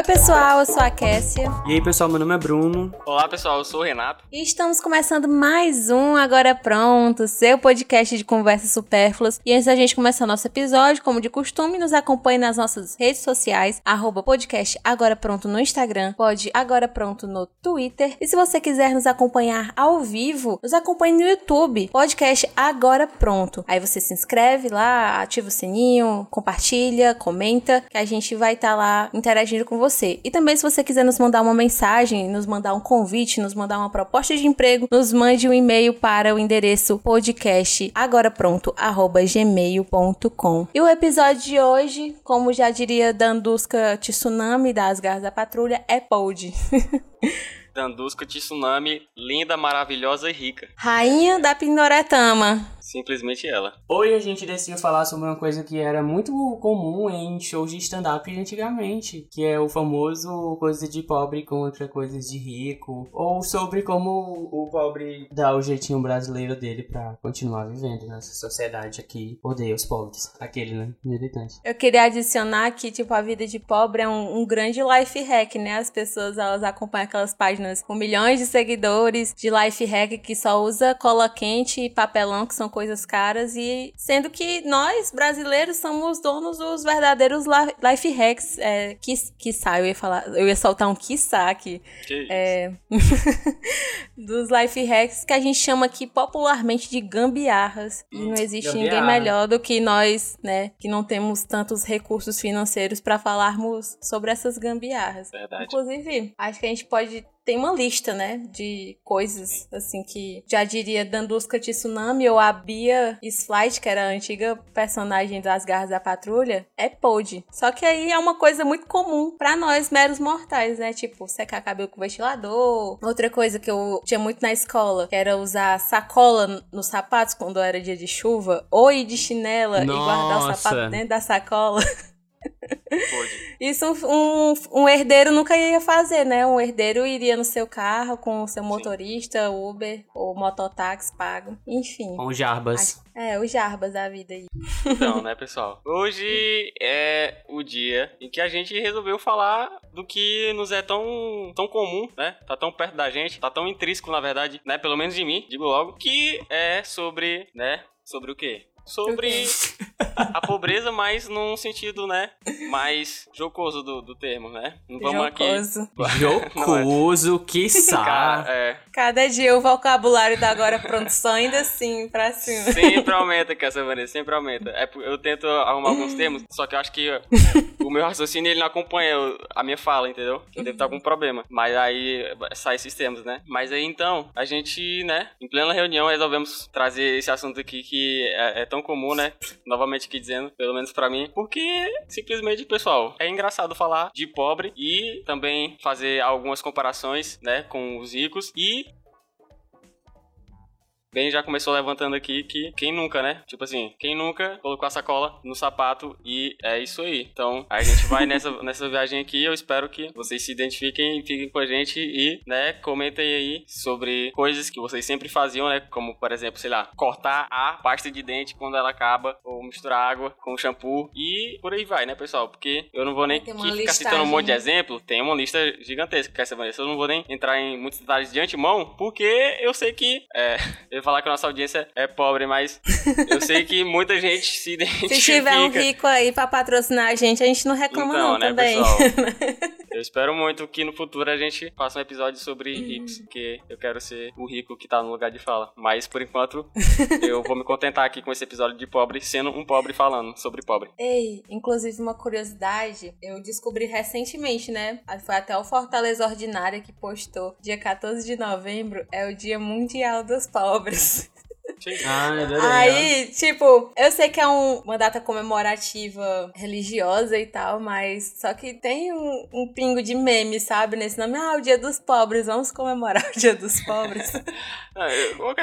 Oi, pessoal, eu sou a Kessia. E aí, pessoal, meu nome é Bruno. Olá, pessoal, eu sou o Renato. E estamos começando mais um Agora Pronto, seu podcast de conversas supérfluas. E antes da gente começar nosso episódio, como de costume, nos acompanhe nas nossas redes sociais, arroba podcast Agora Pronto no Instagram, pode Agora Pronto no Twitter. E se você quiser nos acompanhar ao vivo, nos acompanhe no YouTube, podcast Agora Pronto. Aí você se inscreve lá, ativa o sininho, compartilha, comenta, que a gente vai estar tá lá interagindo com você. E também, se você quiser nos mandar uma mensagem, nos mandar um convite, nos mandar uma proposta de emprego, nos mande um e-mail para o endereço podcast agora pronto gmail.com. E o episódio de hoje, como já diria Danduska Tsunami das Garras da Patrulha, é pod. Danduska Tsunami, linda, maravilhosa e rica. Rainha da Pinoretama. Simplesmente ela. Hoje a gente decidiu falar sobre uma coisa que era muito comum em shows de stand-up antigamente, que é o famoso coisa de pobre contra coisas de rico, ou sobre como o pobre dá o jeitinho brasileiro dele para continuar vivendo nessa sociedade aqui, odeia os pobres. Aquele, né? Militante. Eu queria adicionar que, tipo, a vida de pobre é um, um grande life hack, né? As pessoas, elas acompanham aquelas páginas com milhões de seguidores de life hack que só usa cola quente e papelão, que são coisas coisas caras e sendo que nós brasileiros somos donos dos verdadeiros life hacks é, que que eu ia falar eu ia soltar um quiçá aqui que é, dos life hacks que a gente chama aqui popularmente de gambiarras e não existe Gambiarra. ninguém melhor do que nós né que não temos tantos recursos financeiros para falarmos sobre essas gambiarras Verdade. inclusive acho que a gente pode tem uma lista, né, de coisas, assim, que já diria Danduska Tsunami ou a Bia Slight, que era a antiga personagem das Garras da Patrulha, é pod. Só que aí é uma coisa muito comum para nós, meros mortais, né, tipo, secar cabelo com ventilador. Outra coisa que eu tinha muito na escola, que era usar sacola nos sapatos quando era dia de chuva, ou ir de chinela Nossa. e guardar o sapato dentro da sacola. Pode. Isso um, um, herdeiro nunca ia fazer, né? Um herdeiro iria no seu carro com o seu motorista, Sim. Uber ou mototáxi pago, enfim. Com jarbas. É, os jarbas da vida aí. Então, né, pessoal? Hoje é o dia em que a gente resolveu falar do que nos é tão, tão comum, né? Tá tão perto da gente, tá tão intrínseco, na verdade, né? Pelo menos de mim, digo logo, que é sobre, né? Sobre o quê? Sobre a pobreza, mas num sentido, né, mais jocoso do, do termo, né? Não vamos jocoso. aqui... Jocoso, que Cara, é. Cada dia o vocabulário da Agora Pronto só ainda assim, pra cima. Sempre aumenta, Cassia Vanessa, sempre aumenta. É, eu tento arrumar alguns termos, só que eu acho que o meu raciocínio, ele não acompanha a minha fala, entendeu? Eu devo estar com algum problema. Mas aí sai esses termos, né? Mas aí, então, a gente, né, em plena reunião, resolvemos trazer esse assunto aqui que é, é tão comum, né? Novamente aqui dizendo, pelo menos para mim, porque simplesmente, pessoal, é engraçado falar de pobre e também fazer algumas comparações, né, com os ricos e Ben já começou levantando aqui que quem nunca, né? Tipo assim, quem nunca colocou a sacola no sapato e é isso aí. Então, a gente vai nessa, nessa viagem aqui. Eu espero que vocês se identifiquem, fiquem com a gente e, né, comentem aí sobre coisas que vocês sempre faziam, né? Como, por exemplo, sei lá, cortar a pasta de dente quando ela acaba, ou misturar água com shampoo e por aí vai, né, pessoal? Porque eu não vou nem ficar citando um monte de exemplo. Tem uma lista gigantesca que essa Vanessa. Eu não vou nem entrar em muitos detalhes de antemão, porque eu sei que é, ia falar que a nossa audiência é pobre, mas eu sei que muita gente se identifica. Se tiver um rico aí pra patrocinar a gente, a gente não reclama então, não né, também. Pessoal, eu espero muito que no futuro a gente faça um episódio sobre uhum. ricos, porque eu quero ser o rico que tá no lugar de fala. Mas, por enquanto, eu vou me contentar aqui com esse episódio de pobre, sendo um pobre falando sobre pobre. Ei, inclusive uma curiosidade, eu descobri recentemente, né? Foi até o Fortaleza Ordinária que postou. Dia 14 de novembro é o Dia Mundial dos Pobres. promise Ah, é Aí, tipo, eu sei que é um, uma data comemorativa religiosa e tal, mas só que tem um, um, pingo de meme, sabe? Nesse nome, ah, o dia dos pobres, vamos comemorar o dia dos pobres. Ah, eu,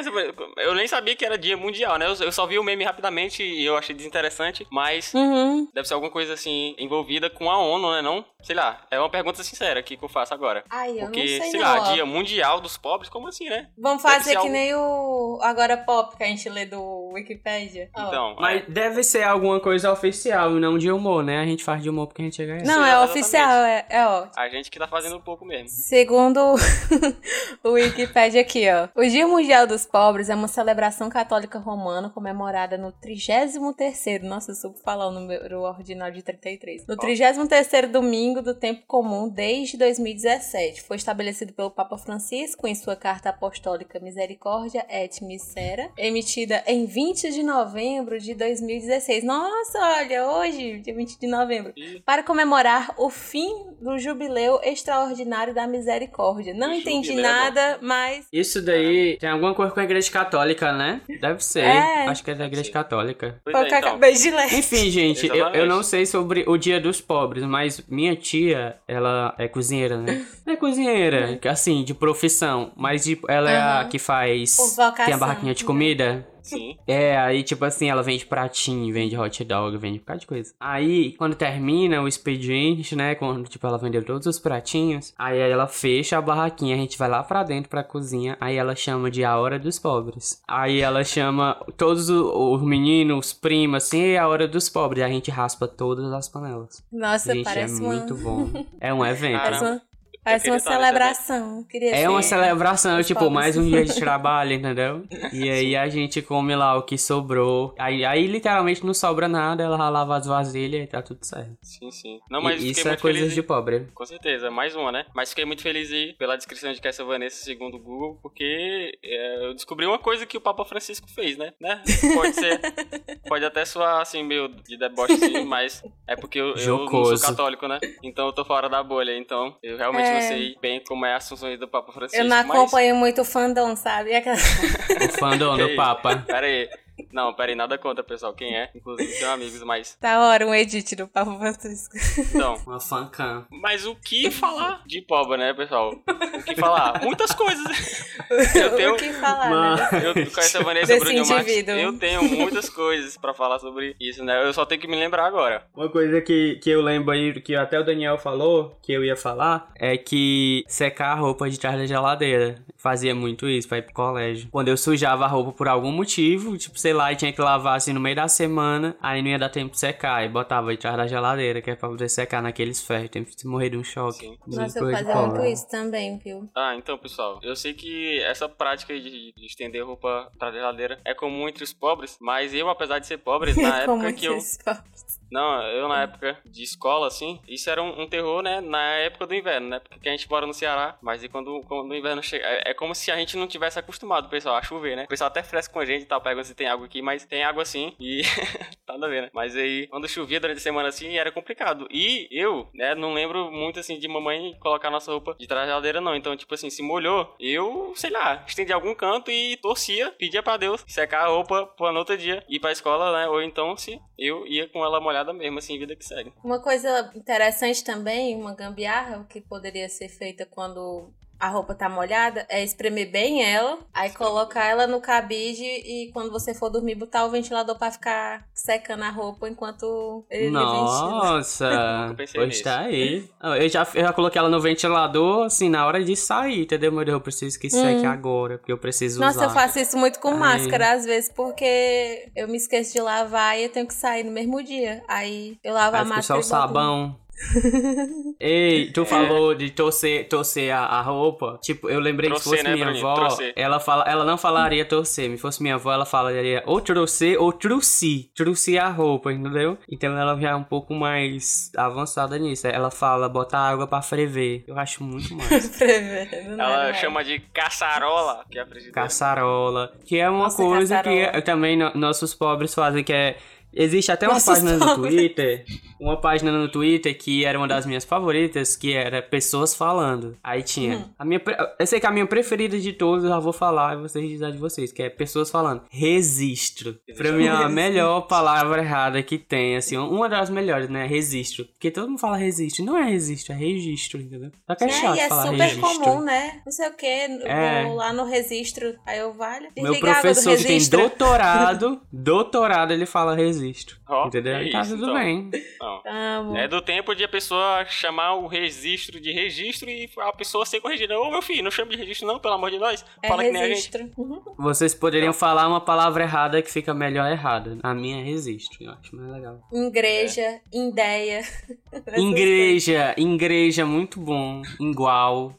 eu, nem sabia que era dia mundial, né? Eu, eu, só vi o meme rapidamente e eu achei desinteressante, mas uhum. deve ser alguma coisa assim envolvida com a ONU, né? Não? Sei lá, é uma pergunta sincera aqui que eu faço agora. Ai, eu Porque, não sei, sei não, lá, ó. dia mundial dos pobres, como assim, né? Vamos fazer que algo... nem o Agora Pop que a gente lê do Wikipédia. Ó. Então, Mas deve ser alguma coisa oficial e não de humor, né? A gente faz de humor porque a gente chega Não, é exatamente. oficial, é, é ótimo. a gente que tá fazendo um pouco mesmo. Segundo o Wikipedia aqui, ó. O Dia Mundial dos Pobres é uma celebração católica romana comemorada no 33º, nossa, eu soube falar o número ordinal de 33. No 33º domingo do tempo comum desde 2017. Foi estabelecido pelo Papa Francisco em sua carta apostólica Misericórdia et Misera, emitida em 20 de novembro de 2016. Nossa, olha, hoje, dia 20 de novembro E para comemorar o fim do jubileu extraordinário da misericórdia. Não O entendi nada, mas Isso daí tem alguma coisa com a igreja católica, né? Deve ser. É. Acho que é da igreja Sim. católica. pois foi é, o que eu então. acabei de ler. Enfim, gente, eu, eu não sei sobre o dia dos pobres, mas minha tia, ela é cozinheira, né? Não é cozinheira, que assim, de profissão, mas tipo, ela é a que faz. Tem a barraquinha de comida. Sim. É, aí tipo assim, ela vende pratinho, vende hot dog, vende um bocado de coisa. Aí, quando termina o expediente, né, quando tipo ela vendeu todos os pratinhos, aí ela fecha a barraquinha, a gente vai lá pra dentro pra cozinha, aí ela chama de a hora dos pobres. Aí ela chama todos os meninos, os primos, assim, é a hora dos pobres, aí a gente raspa todas as panelas. Nossa, gente, é parece uma... muito bom. É um evento. Parece uma, parece queria uma celebração. Queria É uma ser- celebração, os tipo, pobres. mais um dia de trabalho, entendeu? E aí a gente come lá o que sobrou. Aí, aí literalmente não sobra nada, ela lava as vasilhas e tá tudo certo. Sim, sim. Não, mas E isso é coisas de pobre. Com certeza, mais uma, né? Mas fiquei muito feliz aí pela descrição de Cassia Vanessa segundo o Google, porque é, eu descobri uma coisa que o Papa Francisco fez, né? né? Pode ser. pode até soar assim, meio de deboche, assim, mas é porque eu, eu não sou católico, né? Então eu tô fora da bolha. Então eu realmente É. não sei bem como é as funções do Papa Francisco. Eu não mas... acompanho muito o fandom, sabe? Aquela- O fandom do. Papa. Pera aí. Não, pera aí, nada contra, pessoal. Quem é? Inclusive, tenho amigos, mas. Da hora, um edit do Papa Francisco. Então. Uma fancam. Mas o que falar de pobre, né, pessoal? O que falar? Muitas coisas. Eu tenho. o que falar, Mano. né? Eu conheço a Vanessa Desse Bruno Max. Eu tenho muitas coisas pra falar sobre isso, né? Eu só tenho que me lembrar agora. Uma coisa que, que eu lembro aí, que até o Daniel falou, que eu ia falar, é que secar a roupa de trás da geladeira. Fazia muito isso pra ir pro colégio. Quando eu sujava a roupa por algum motivo, tipo, sei lá, e tinha que lavar assim no meio da semana, aí não ia dar tempo de secar. E botava de trás da geladeira, que é pra poder secar naqueles ferros. Tem que morrer de um choque. Sim. De Nossa, eu fazia muito isso também, viu? Ah, então, pessoal, eu sei que essa prática de, de estender roupa pra geladeira é comum entre os pobres, mas eu, apesar de ser pobre, na Como época que eu. pobres. Não, eu na época de escola, assim, isso era um, um terror, né? Na época do inverno, né? Porque a gente mora no Ceará, mas e quando, quando o inverno chega. É, é como se a gente não tivesse acostumado, pessoal, a chover, né? O pessoal até fresca com a gente e tal, pergunta se tem água aqui, mas tem água sim. E. nada a ver, né? Mas aí, quando chovia durante a semana assim, era complicado. E eu, né, não lembro muito assim de mamãe colocar nossa roupa de geladeira, não. Então, tipo assim, se molhou, eu, sei lá, estendi algum canto e torcia, pedia pra Deus secar a roupa pro no outro dia, ir pra escola, né? Ou então, se eu ia com ela molhada mesmo, assim, vida que segue. Uma coisa interessante também, uma gambiarra que poderia ser feita quando a roupa tá molhada, é espremer bem ela, aí colocar ela no cabide e quando você for dormir, botar o ventilador pra ficar secando a roupa enquanto ele ventila. Nossa, hoje tá aí. Eu já, eu já coloquei ela no ventilador, assim, na hora de sair, entendeu? Meu Deus, eu preciso que seque agora, porque eu preciso Hum. Nossa, usar. eu faço isso muito com Aí. máscara, às vezes, porque eu me esqueço de lavar e eu tenho que sair no mesmo dia. Aí eu lavo Aí a fica só máscara o sabão. Ei, tu falou de torcer, torcer a, a roupa. Tipo, eu lembrei que se fosse né, minha Bruninho? avó, ela, fala, ela não falaria torcer. Se fosse minha avó, ela falaria ou torcer ou truci. Truci a roupa, entendeu? Então ela já é um pouco mais avançada nisso. Ela fala botar água pra ferver. Eu acho muito mais. Prevendo, né? Ela é. chama de caçarola, que é a frigideira. Caçarola. Que é uma Nossa, coisa caçarola. que também no- nossos pobres fazem, que é. Existe até uma página no. Twitter. Uma página no Twitter que era uma das minhas favoritas, que era pessoas falando. Aí tinha. Hum. A minha, eu sei que a minha preferida de todos, eu já vou falar e vocês dizem a de vocês, que é pessoas falando. Registro. Pra mim é a melhor palavra errada que tem, assim, uma das melhores, né? Registro. Porque todo mundo fala registro. Não é registro, é registro, entendeu? Só que é, É, chato é falar super registro. comum, né? Não sei o que, É. lá no registro, aí eu valho. Meu professor que tem doutorado, doutorado, ele fala registro. Resisto. Ó, entendeu? é tá isso, tudo então. bem. Não. Amo. É do tempo de a pessoa chamar o registro de registro e a pessoa ser corrigida. Ô meu filho, não chame de registro não, pelo amor de Deus. É Fala que nem a gente. registro. Uhum. Vocês poderiam falar uma palavra errada que fica melhor errada. A minha é resisto, eu acho mais legal. Igreja, ideia. Igreja, igreja, muito bom. Igual.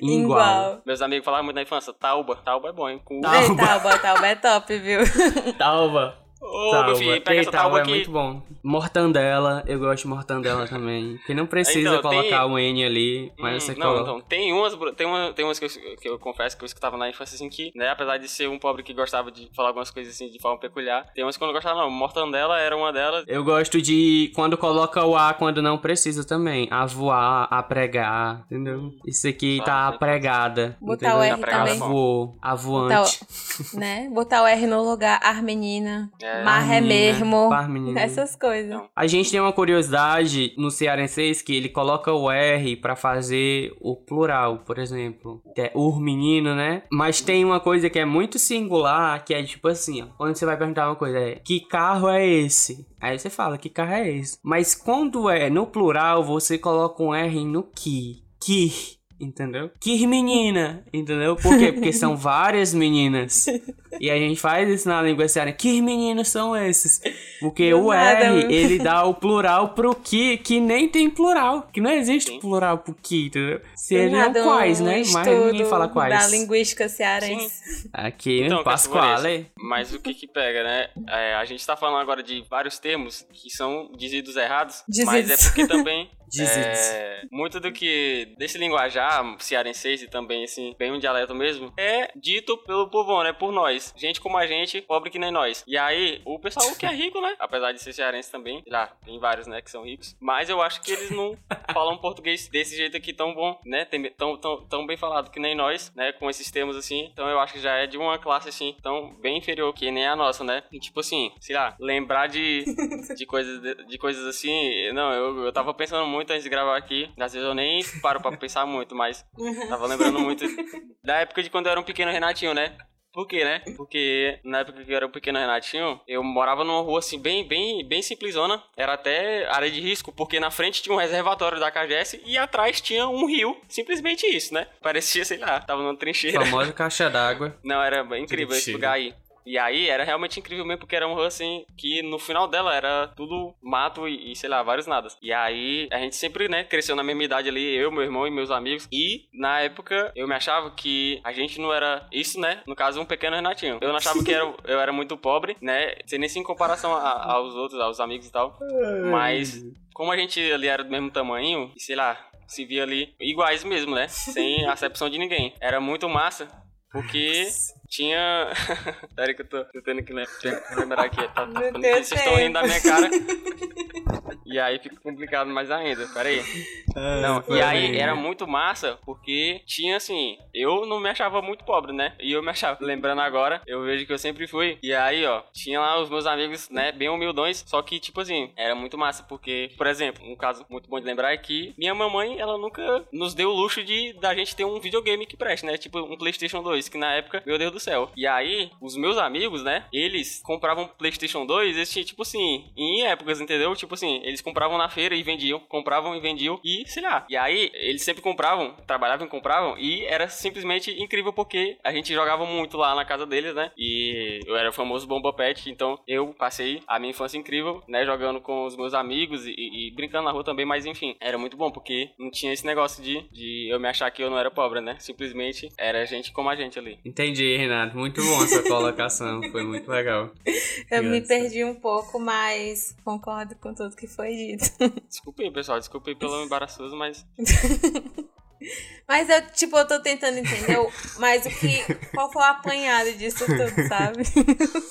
Igual. Meus amigos falavam muito na infância, tauba. Tauba é bom, hein? Com... Tá. Ei, Tauba, Tauba é top, viu? Talva. Ô, Talva. meu filho, pega Ei, essa é aqui. muito bom. Mortandela, eu gosto de mortandela também. Que não precisa Então, colocar tem- o N ali, mas Hum, você não, coloca. então, tem umas, tem, uma, tem umas que eu, que eu confesso que eu escutava na infância assim que, né, apesar de ser um pobre que gostava de falar algumas coisas assim de forma peculiar, tem umas que eu não gostava não. Mortandela era uma delas. Eu gosto de quando coloca o A quando não precisa também. A voar, a pregar, entendeu? Isso aqui Só, tá pregada. Botar o? R também. Avô, Botar avoante. o, né? Botar o R no lugar, Armenina. É. Marré Armenina, mesmo. Parmenina. Essas coisas. Não. A gente tem uma curiosidade no cearenseis que ele coloca o R pra fazer o plural, por exemplo. Que é ur menino, né? Mas tem uma coisa que é muito singular, que é tipo assim, ó. Quando você vai perguntar uma coisa, é que carro é esse? Aí você fala, que carro é esse? Mas quando é no plural, você coloca um R no que. Que. Entendeu? Que menina, entendeu? Por quê? Porque são várias meninas. E a gente faz isso na língua cearense. Que meninos são esses? Porque Do o nada, R, mano. ele dá o plural pro que, que nem tem plural. Que não existe Sim. plural pro que, entendeu? Seriam nada, quais, um né? Mas ninguém fala Da quais. linguística cearense. Aqui, Então, Pasquale. Mas o que que pega, né? É, a gente tá falando agora de vários termos que são dizidos errados, mas Dizidos. é porque também. é, muito do que desse linguajar cearense e também assim, bem um dialeto mesmo, é dito pelo povão, né? Por nós. Gente como a gente, pobre que nem nós. E aí, o pessoal que é rico, né? Apesar de ser cearense também, lá, tem vários, né, que são ricos, mas eu acho que eles não falam português desse jeito aqui tão bom, né? Tão, tão, tão bem falado que nem nós, né? Com esses termos assim. Então eu acho que já é de uma classe assim, tão bem inferior que nem a nossa, né? E tipo assim, sei lá, lembrar de, de, coisas, de, de coisas assim. Não, eu, eu tava pensando muito antes de gravar aqui. Às vezes eu nem paro pra pensar muito, mas tava lembrando muito da época de quando eu era um pequeno Renatinho, né? Por quê, né? Porque na época que eu era um pequeno Renatinho, eu morava numa rua assim, bem, bem, bem simplesona. Era até área de risco, porque na frente tinha um reservatório da KGS e atrás tinha um rio. Simplesmente isso, né? Parecia, sei lá, tava numa trincheira. Famosa caixa d'água. Não, era incrível esse Trincheira. lugar aí. E aí era realmente incrível mesmo, porque era um rua assim que no final dela era tudo mato e, e, sei lá, vários nadas. E aí a gente sempre, né, cresceu na mesma idade ali, eu, meu irmão e meus amigos. E na época eu me achava que a gente não era isso, né? No caso, um pequeno Renatinho. Eu não achava que era, eu era muito pobre, né? Sem nem em comparação a- aos outros, aos amigos e tal. Mas como a gente ali era do mesmo tamanho, e sei lá, se via ali iguais mesmo, né? Sem acepção de ninguém. Era muito massa, porque tinha. Peraí que eu tô, tendo que que lembrar aqui. Tá, tá Meu ficando- Deus, vocês estão rindo da minha cara. E aí fica complicado mais ainda. Peraí. Não, e aí era muito massa porque tinha assim, eu não me achava muito pobre, né? E eu me achava, lembrando agora, eu vejo que eu sempre fui. E aí, ó, tinha lá os meus amigos, né, bem humildões, só que tipo assim, era muito massa porque, por exemplo, um caso muito bom de lembrar é que minha mamãe, ela nunca nos deu o luxo de da gente ter um videogame que preste, né? Tipo um PlayStation 2, que na época, meu Deus do céu. E aí, os meus amigos, né, eles compravam PlayStation 2, eles tinham tipo assim, em épocas, entendeu? Tipo assim, eles compravam na feira e vendiam, compravam e vendiam e sei lá. E aí, eles sempre compravam, trabalhavam e compravam e era simplesmente incrível porque a gente jogava muito lá na casa deles, né? E eu era o famoso Bomba Pet, então eu passei a minha infância incrível, né? Jogando com os meus amigos e, e brincando na rua também, mas enfim, era muito bom porque não tinha esse negócio de, de eu me achar que eu não era pobre, né? Simplesmente era gente como a gente ali. Entendi, Renato. Muito bom essa colocação. Foi muito legal. Eu me Graças. perdi um pouco, mas concordo com tudo que foi dito. Desculpem, pessoal, desculpem pelo embaraçoso, mas Mas eu, tipo, eu tô tentando entender mas o que. Qual foi o apanhado disso tudo, sabe?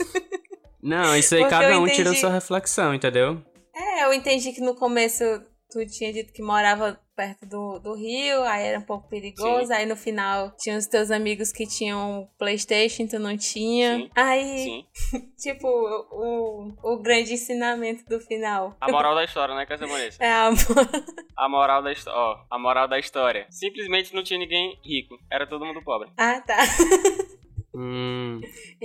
Não, isso aí Porque cada um tira a entendi. sua reflexão, entendeu? É, eu entendi que no começo tu tinha dito que morava perto do, do rio, aí era um pouco perigoso, Sim. aí no final tinha os teus amigos que tinham Playstation, tu não tinha. Sim. Aí, sim. tipo, o, o grande ensinamento do final. A moral da história, né, Casamonense? É a A moral da história, ó, a moral da história. Simplesmente não tinha ninguém rico, era todo mundo pobre. Ah, tá. Hum.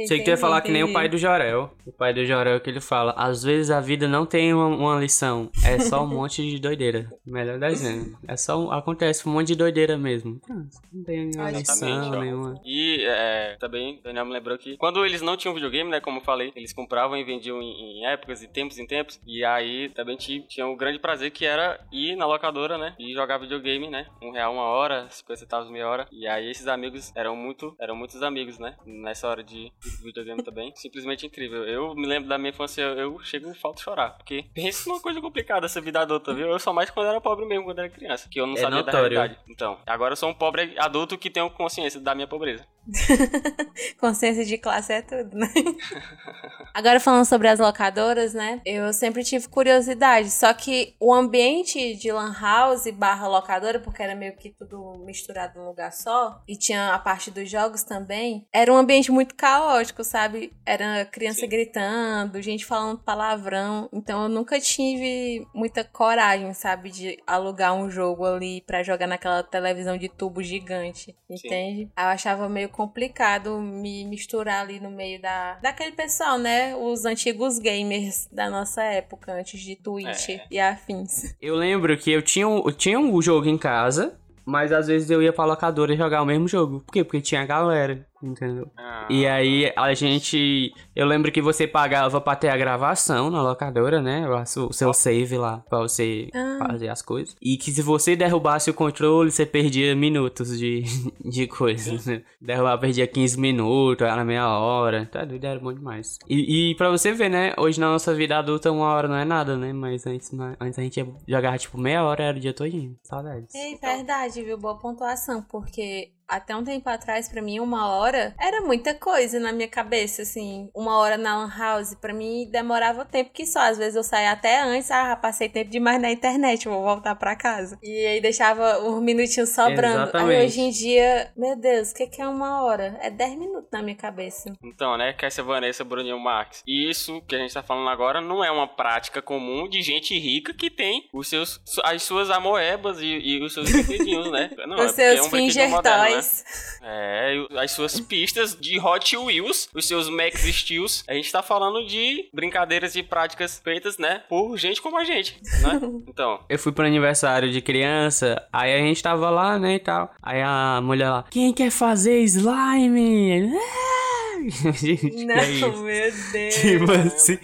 Sei que tu ia falar que nem o pai do Jorel. O pai do Jorel que ele fala: às vezes a vida não tem uma, uma lição, é só um monte de doideira. Melhor dizendo. É só um, acontece um monte de doideira mesmo. Não tem nenhuma lição, nenhuma. E é, também, Daniel me lembrou que quando eles não tinham videogame, né? Como eu falei, eles compravam e vendiam em, em épocas e tempos em tempos. E aí também tinha um grande prazer que era ir na locadora, né? E jogar videogame, né? Um real uma hora, 50 centavos meia hora. E aí esses amigos eram muito, eram muitos amigos, né? Nessa hora de videogame também. Simplesmente incrível. Eu me lembro da minha infância, eu chego e falto chorar. Porque pensa numa coisa complicada essa vida adulta, viu? Eu sou mais quando era pobre mesmo, quando era criança. Que eu não é sabia notório. da realidade. Então, agora eu sou um pobre adulto que tenho consciência da minha pobreza. Consciência de classe é tudo, né? Agora falando sobre as locadoras, né? Eu sempre tive curiosidade, só que o ambiente de lan house barra locadora, porque era meio que tudo misturado num lugar só, e tinha a parte dos jogos também, era um ambiente muito caótico, sabe? Era criança Sim. gritando, gente falando palavrão, então eu nunca tive muita coragem, sabe, de alugar um jogo ali para jogar naquela televisão de tubo gigante, entende? Sim. Eu achava meio complicado me misturar ali no meio da daquele pessoal, né? Os antigos gamers da nossa época, antes de Twitch é. e afins. Eu lembro que eu tinha, eu tinha um jogo em casa, mas às vezes eu ia pra locadora jogar o mesmo jogo. Por quê? Porque tinha galera entendeu? Ah. E aí a gente. Eu lembro que você pagava pra ter a gravação na locadora, né? O seu save lá, pra você ah. fazer as coisas. E que se você derrubasse o controle, você perdia minutos de, de coisas, né? Derrubar, perdia 15 minutos, era meia hora. Tá doido, era bom demais. E, e pra você ver, né? Hoje na nossa vida adulta, uma hora não é nada, né? Mas antes, antes a gente jogar tipo meia hora, era o dia todinho. Saudades. É verdade, viu? Boa pontuação, porque até um tempo atrás, para mim, uma hora era muita coisa na minha cabeça, assim. Uma hora na Lan House, pra mim, demorava tempo que só. Às vezes eu saía até antes, ah, passei tempo demais na internet, vou voltar para casa. E aí deixava os minutinhos sobrando. Exatamente. Aí hoje em dia, meu Deus, o que, que é uma hora? É 10 minutos na minha cabeça. Então, né, essa Vanessa Bruninho Marques. E isso que a gente tá falando agora não é uma prática comum de gente rica que tem os seus, as suas amoebas e, e os seus brinquedinhos, né? Não, os é seus é um fingertoys. É, as suas pistas de Hot Wheels, os seus Max Steels. A gente tá falando de brincadeiras e práticas feitas, né, por gente como a gente, né? Então. Eu fui pro aniversário de criança, aí a gente tava lá, né, e tal. Aí a mulher lá, quem quer fazer slime? Não, meu Deus. Tipo assim.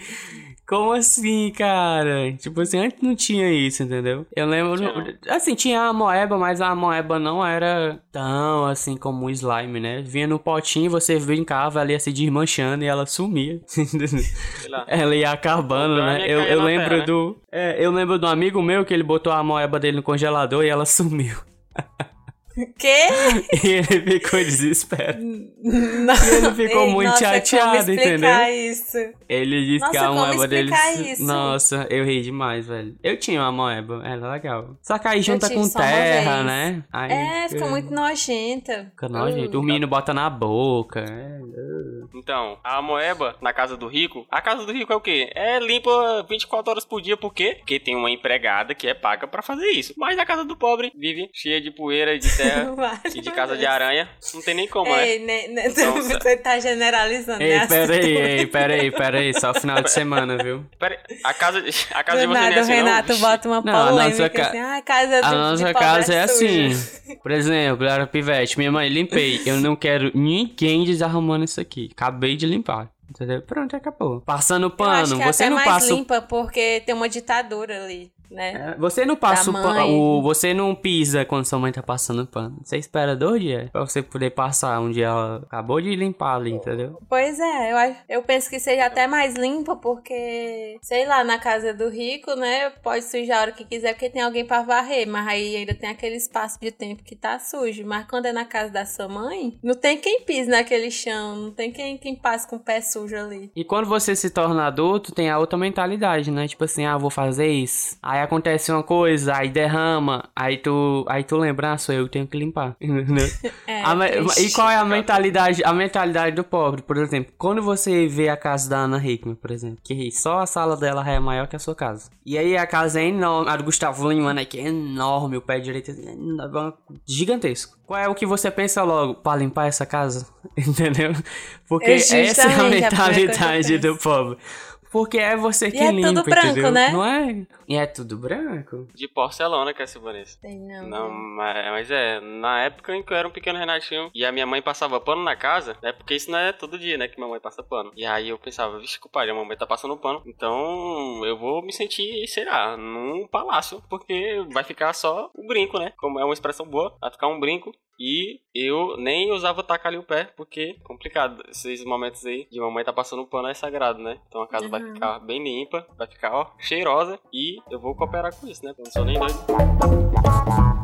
Como assim, cara? Tipo assim, antes não tinha isso, entendeu? Eu lembro. Assim, tinha a moeba, mas a moeba não era tão assim como o slime, né? Vinha no potinho, você brincava, ela ia se desmanchando e ela sumia. ela ia acabando, né? Eu, eu lembro terra, né? do. Né? É, eu lembro do amigo meu que ele botou a moeba dele no congelador e ela sumiu. Quê? E ele ficou desesperado. Não, ele ficou ei, muito nossa, chateado, entendeu? Isso? Ele disse nossa, que a moeba dele. Isso? Nossa, eu ri demais, velho. Eu tinha uma moeba, era legal. Só que aí junta com terra, né? Aí, é, fica muito nojenta. Fica nojenta. Uh, o menino bota na boca. É. Então, a moeba na casa do rico, a casa do rico é o quê? É limpa 24 horas por dia, por quê? Porque tem uma empregada que é paga para fazer isso. Mas a casa do pobre vive cheia de poeira, de terra e de casa de aranha. Não tem nem como, ei, né? né então, você tá generalizando, ei, né? Pera aí, ei, pera aí, pera aí. Só final de semana, viu? Pera aí. A casa, a casa de você nada, é assim, o Renato não? bota uma não, polêmica ca... assim. Ah, a casa do, A nossa casa é assim. Por exemplo, era pivete. Minha mãe, limpei. Eu não quero ninguém desarrumando isso aqui. Acabei de limpar. Entendeu? Pronto, acabou. Passando pano. Eu acho que é você até não mais passa. limpa porque tem uma ditadura ali né? É, você não passa o, pano, Você não pisa quando sua mãe tá passando pano. Você espera dois dias pra você poder passar um dia ela acabou de limpar ali, entendeu? Pois é, eu, acho, eu penso que seja até mais limpa porque, sei lá, na casa do rico, né? Pode sujar a hora que quiser porque tem alguém pra varrer, mas aí ainda tem aquele espaço de tempo que tá sujo. Mas quando é na casa da sua mãe, não tem quem pise naquele chão, não tem quem, quem passe com o pé sujo ali. E quando você se torna adulto, tem a outra mentalidade, né? Tipo assim, ah, vou fazer isso. Aí aí acontece uma coisa, aí derrama, aí tu, aí tu lembra, ah, sou eu que tenho que limpar. É, me- e qual é a mentalidade, a mentalidade do pobre, por exemplo? Quando você vê a casa da Ana Hickman, por exemplo, que só a sala dela é maior que a sua casa. E aí a casa é enorme, a do Gustavo Lima, né, que é enorme, o pé direito é gigantesco. Qual é o que você pensa logo? Pra limpar essa casa? Entendeu? Porque É essa é a justamente a mentalidade do pobre. Porque é você que é limpa, tudo branco, entendeu? né? Não é? E é tudo branco. De porcelana, que é Vanessa. Sei não. Não, mas, mas é, na época em que eu era um pequeno Renatinho e a minha mãe passava pano na casa, né? Porque isso não é todo dia, né? Que minha mãe passa pano. E aí eu pensava, vixe, compadre, a mamãe tá passando pano. Então eu vou me sentir, sei lá, num palácio, porque vai ficar só o brinco, né? Como é uma expressão boa, vai ficar um brinco. E eu nem usava tacar ali o pé, porque é complicado. Esses momentos aí de mamãe tá passando pano é sagrado, né? Então a casa vai Uhum. ficar bem limpa, vai ficar, ó, cheirosa. E eu vou cooperar com isso, né? Não sou nem doido.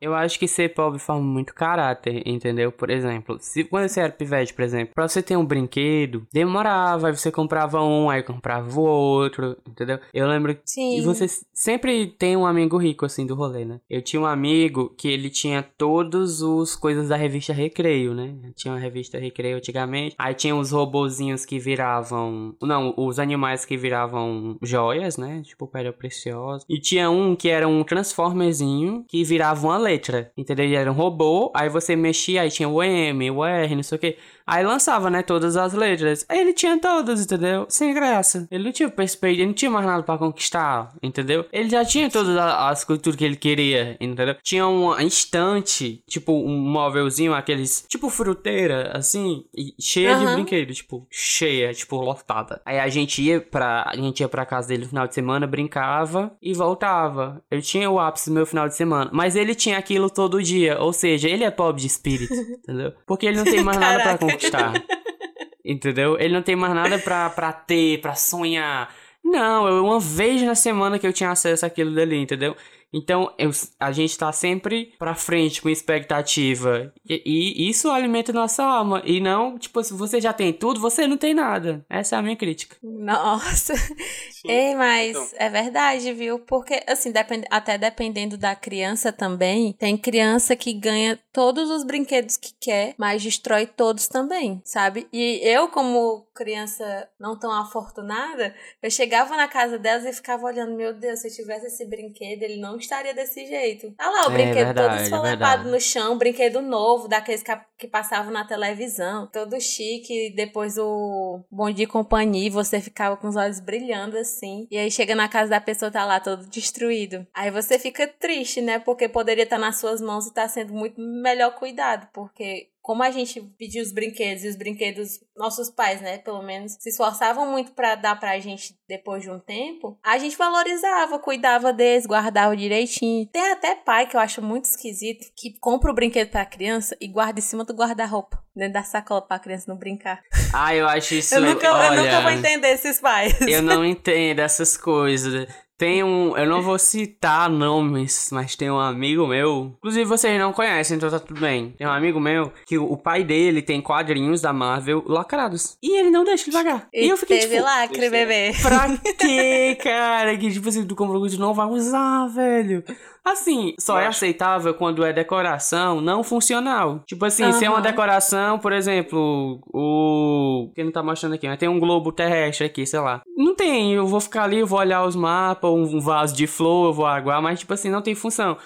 Eu acho que ser pobre forma muito caráter, entendeu? Por exemplo, se quando você era pivete, por exemplo, pra você ter um brinquedo, demorava, aí você comprava um, aí comprava o outro, entendeu? Eu lembro que Sim. e você sempre tem um amigo rico, assim, do rolê, né? Eu tinha um amigo que ele tinha todos os coisas da revista Recreio, né? Tinha uma revista Recreio antigamente. Aí tinha os robozinhos que viravam... Não, os animais que viravam joias, né? Tipo pedra preciosa. E tinha um que era um transformerzinho que virava uma letra, entendeu? Ele era um robô, aí você mexia, aí tinha o M, o R, não sei o que. Aí lançava, né, todas as letras. Aí ele tinha todas, entendeu? Sem graça. Ele não tinha perspectiva, ele não tinha mais nada pra conquistar, entendeu? Ele já tinha todas as tudo que ele queria, entendeu? Tinha um instante, tipo um móvelzinho, aqueles, tipo fruteira, assim, cheia de Aham. brinquedos, tipo, cheia, tipo, lotada. Aí a gente ia pra, a gente ia pra casa dele no final de semana, brincava e voltava. Eu tinha o ápice do meu final de semana, mas ele tinha aquilo todo dia, ou seja, ele é pobre de espírito, entendeu? Porque ele não tem mais nada pra Caraca. Conquistar. Entendeu? Ele não tem mais nada pra, pra ter, pra sonhar. Não, eu, uma vez na semana que eu tinha acesso àquilo dali, entendeu? Então, eu- a gente tá sempre pra frente com expectativa. E, e isso alimenta nossa alma. E não, tipo, se você já tem tudo, você não tem nada. Essa é a minha crítica. Nossa. Sim. Ei, mas Então. é verdade, viu? Porque, assim, depend- até dependendo da criança também, tem criança que ganha todos os brinquedos que quer, mas destrói todos também, sabe? E eu, como criança não tão afortunada, eu chegava na casa delas e ficava olhando, meu Deus, se eu tivesse esse brinquedo, ele não estaria desse jeito. Ah lá, o É brinquedo verdade, todo é esfolepado verdade. no chão, brinquedo novo, daqueles que, que passavam na televisão, todo chique, depois o Bom Dia e Companhia, você ficava com os olhos brilhando assim, e aí chega na casa da pessoa, tá lá todo destruído. Aí você fica triste, né, porque poderia estar nas suas mãos e tá sendo muito melhor cuidado, porque como a gente pedia os brinquedos e os brinquedos, nossos pais, né, pelo menos, se esforçavam muito pra dar pra gente depois de um tempo, a gente valorizava, cuidava deles, guardava direitinho. Tem até pai que eu acho muito esquisito que compra o brinquedo pra criança e guarda em cima do guarda-roupa, dentro da sacola pra criança não brincar. Ah, eu acho isso. Eu nunca, olha, eu nunca vou entender esses pais. Eu não entendo essas coisas. Tem um. Eu não vou citar nomes, mas tem um amigo meu. Inclusive vocês não conhecem, então tá tudo bem. Tem um amigo meu que o pai dele tem quadrinhos da Marvel lacrados. E ele não deixa ele pagar. E, eu fiquei teve tipo. lacre, bebê. Pra quê, cara? Que tipo assim, tu comprou coisa não vai usar, velho. Assim, só é aceitável quando é decoração não funcional. Tipo assim, se é uma decoração, por exemplo, o. Quem não tá mostrando aqui, mas tem um globo terrestre aqui, sei lá. Não tem, eu vou ficar ali, eu vou olhar os mapas, um vaso de flor, eu vou aguar, mas tipo assim, não tem função.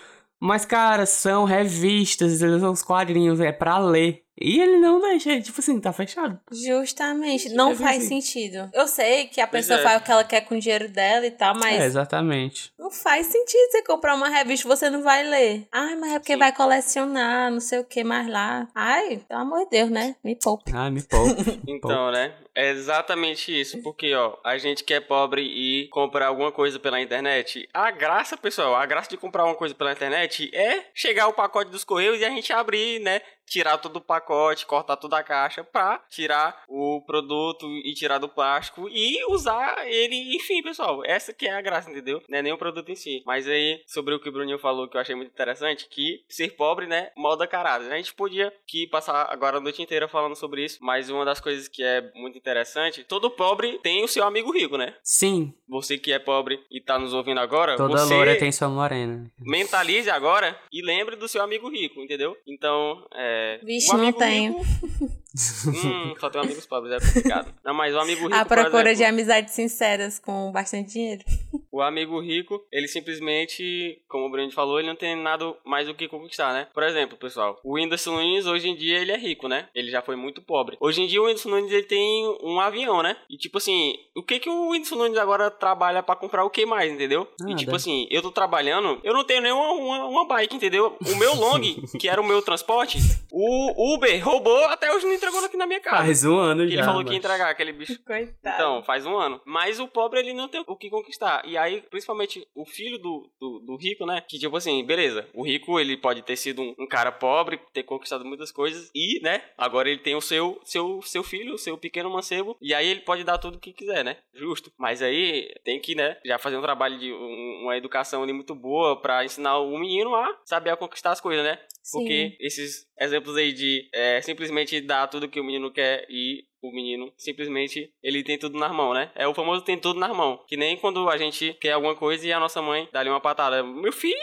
Mas, cara, são revistas, são os quadrinhos, é pra ler. E ele não deixa, tipo assim, tá fechado. Justamente, não Eu faz pensei. sentido. Eu sei que a Pois pessoa é. faz o que ela quer com o dinheiro dela e tal, mas É, exatamente. Não faz sentido você comprar uma revista e você não vai ler. Ai, mas é porque Sim. vai colecionar, não sei o que mais lá. Ai, pelo amor de Deus, né? Me poupe. Ah, me poupe. Então, né? É exatamente isso. Porque, ó, a gente que é pobre e comprar alguma coisa pela internet. A graça, pessoal, a graça de comprar uma coisa pela internet é chegar o pacote dos correios e a gente abrir, né? Tirar todo o pacote, cortar toda a caixa pra tirar o produto e tirar do plástico e usar ele, enfim, pessoal, essa que é a graça, entendeu? Não é nem o produto em si. Mas aí, sobre o que o Bruninho falou, que eu achei muito interessante, que ser pobre, né, molda caráter. A gente podia que passar agora a noite inteira falando sobre isso, mas uma das coisas que é muito interessante, todo pobre tem o seu amigo rico, né? Sim. Você que é pobre e tá nos ouvindo agora, Toda você loura tem sua morena. mentalize agora e lembre do seu amigo rico, entendeu? Então, é. Vixe, o não tenho. rico- hum, só tenho amigos pobres, é complicado. Não, mas o amigo rico. A procura exemplo, de amizades sinceras com bastante dinheiro. O amigo rico, ele simplesmente, como o Brand falou, ele não tem nada mais do que conquistar, né? Por exemplo, pessoal, o Whindersson Nunes hoje em dia ele é rico, né? Ele já foi muito pobre. Hoje em dia o Whindersson Nunes ele tem um avião, né? E tipo assim, o que que o Whindersson Nunes agora trabalha pra comprar o que mais, entendeu? E tipo assim, eu tô trabalhando, eu não tenho nenhuma uma, uma bike, entendeu? O meu long, que era o meu transporte, o Uber roubou até hoje não entregou aqui na minha casa. Faz um ano Que já. ele falou que ia entregar aquele bicho Coitado. então, faz um ano. Mas o pobre, ele não tem o que conquistar. E aí, principalmente, o filho do, do, do rico, né? Que, tipo assim, beleza. O rico, ele pode ter sido um, um cara pobre, ter conquistado muitas coisas. E, né? Agora ele tem o seu, seu, seu filho, o seu pequeno mancebo. E aí ele pode dar tudo o que quiser, né? Justo. Mas aí tem que, né? Já fazer um trabalho de um- uma educação ali muito boa pra ensinar o menino a saber a conquistar as coisas, né? Sim. Porque esses exemplos aí de é, simplesmente dar tudo que o menino quer e o menino simplesmente ele tem tudo na mão, né? É o famoso tem tudo na mão. Que nem quando a gente quer alguma coisa e a nossa mãe dá ali uma patada. Meu filho,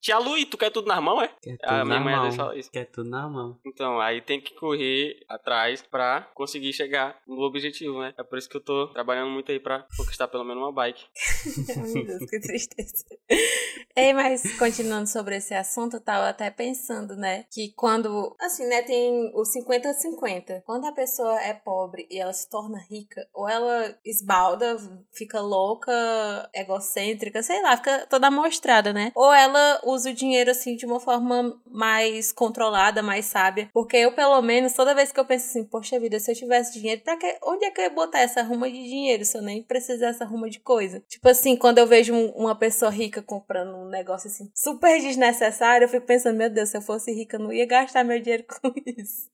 tia Lu, e tu quer tudo na mão, é? Quer A tudo minha na mãe mão. fala isso. Quer tudo na mão. Então, aí tem que correr atrás pra conseguir chegar no objetivo, né? É por isso que eu tô trabalhando muito aí pra conquistar pelo menos uma bike. Meu Deus, que tristeza. Ei, mas continuando sobre esse assunto, eu tava até pensando, né? Que quando, assim, né, tem o 50-50. Quando a pessoa é pobre e ela se torna rica, ou ela esbalda, fica louca, egocêntrica, sei lá, fica toda amostrada, né? Ou ela usa o dinheiro, assim, de uma forma mais controlada, mais sábia. Porque eu, pelo menos, toda vez que eu penso assim, poxa vida, se eu tivesse dinheiro, pra que, onde é que eu ia botar essa ruma de dinheiro se eu nem precisasse dessa ruma de coisa? Tipo assim, quando eu vejo um- uma pessoa rica comprando um negócio assim, super desnecessário, eu fico pensando, meu Deus, se eu fosse rica, eu não ia gastar meu dinheiro com isso.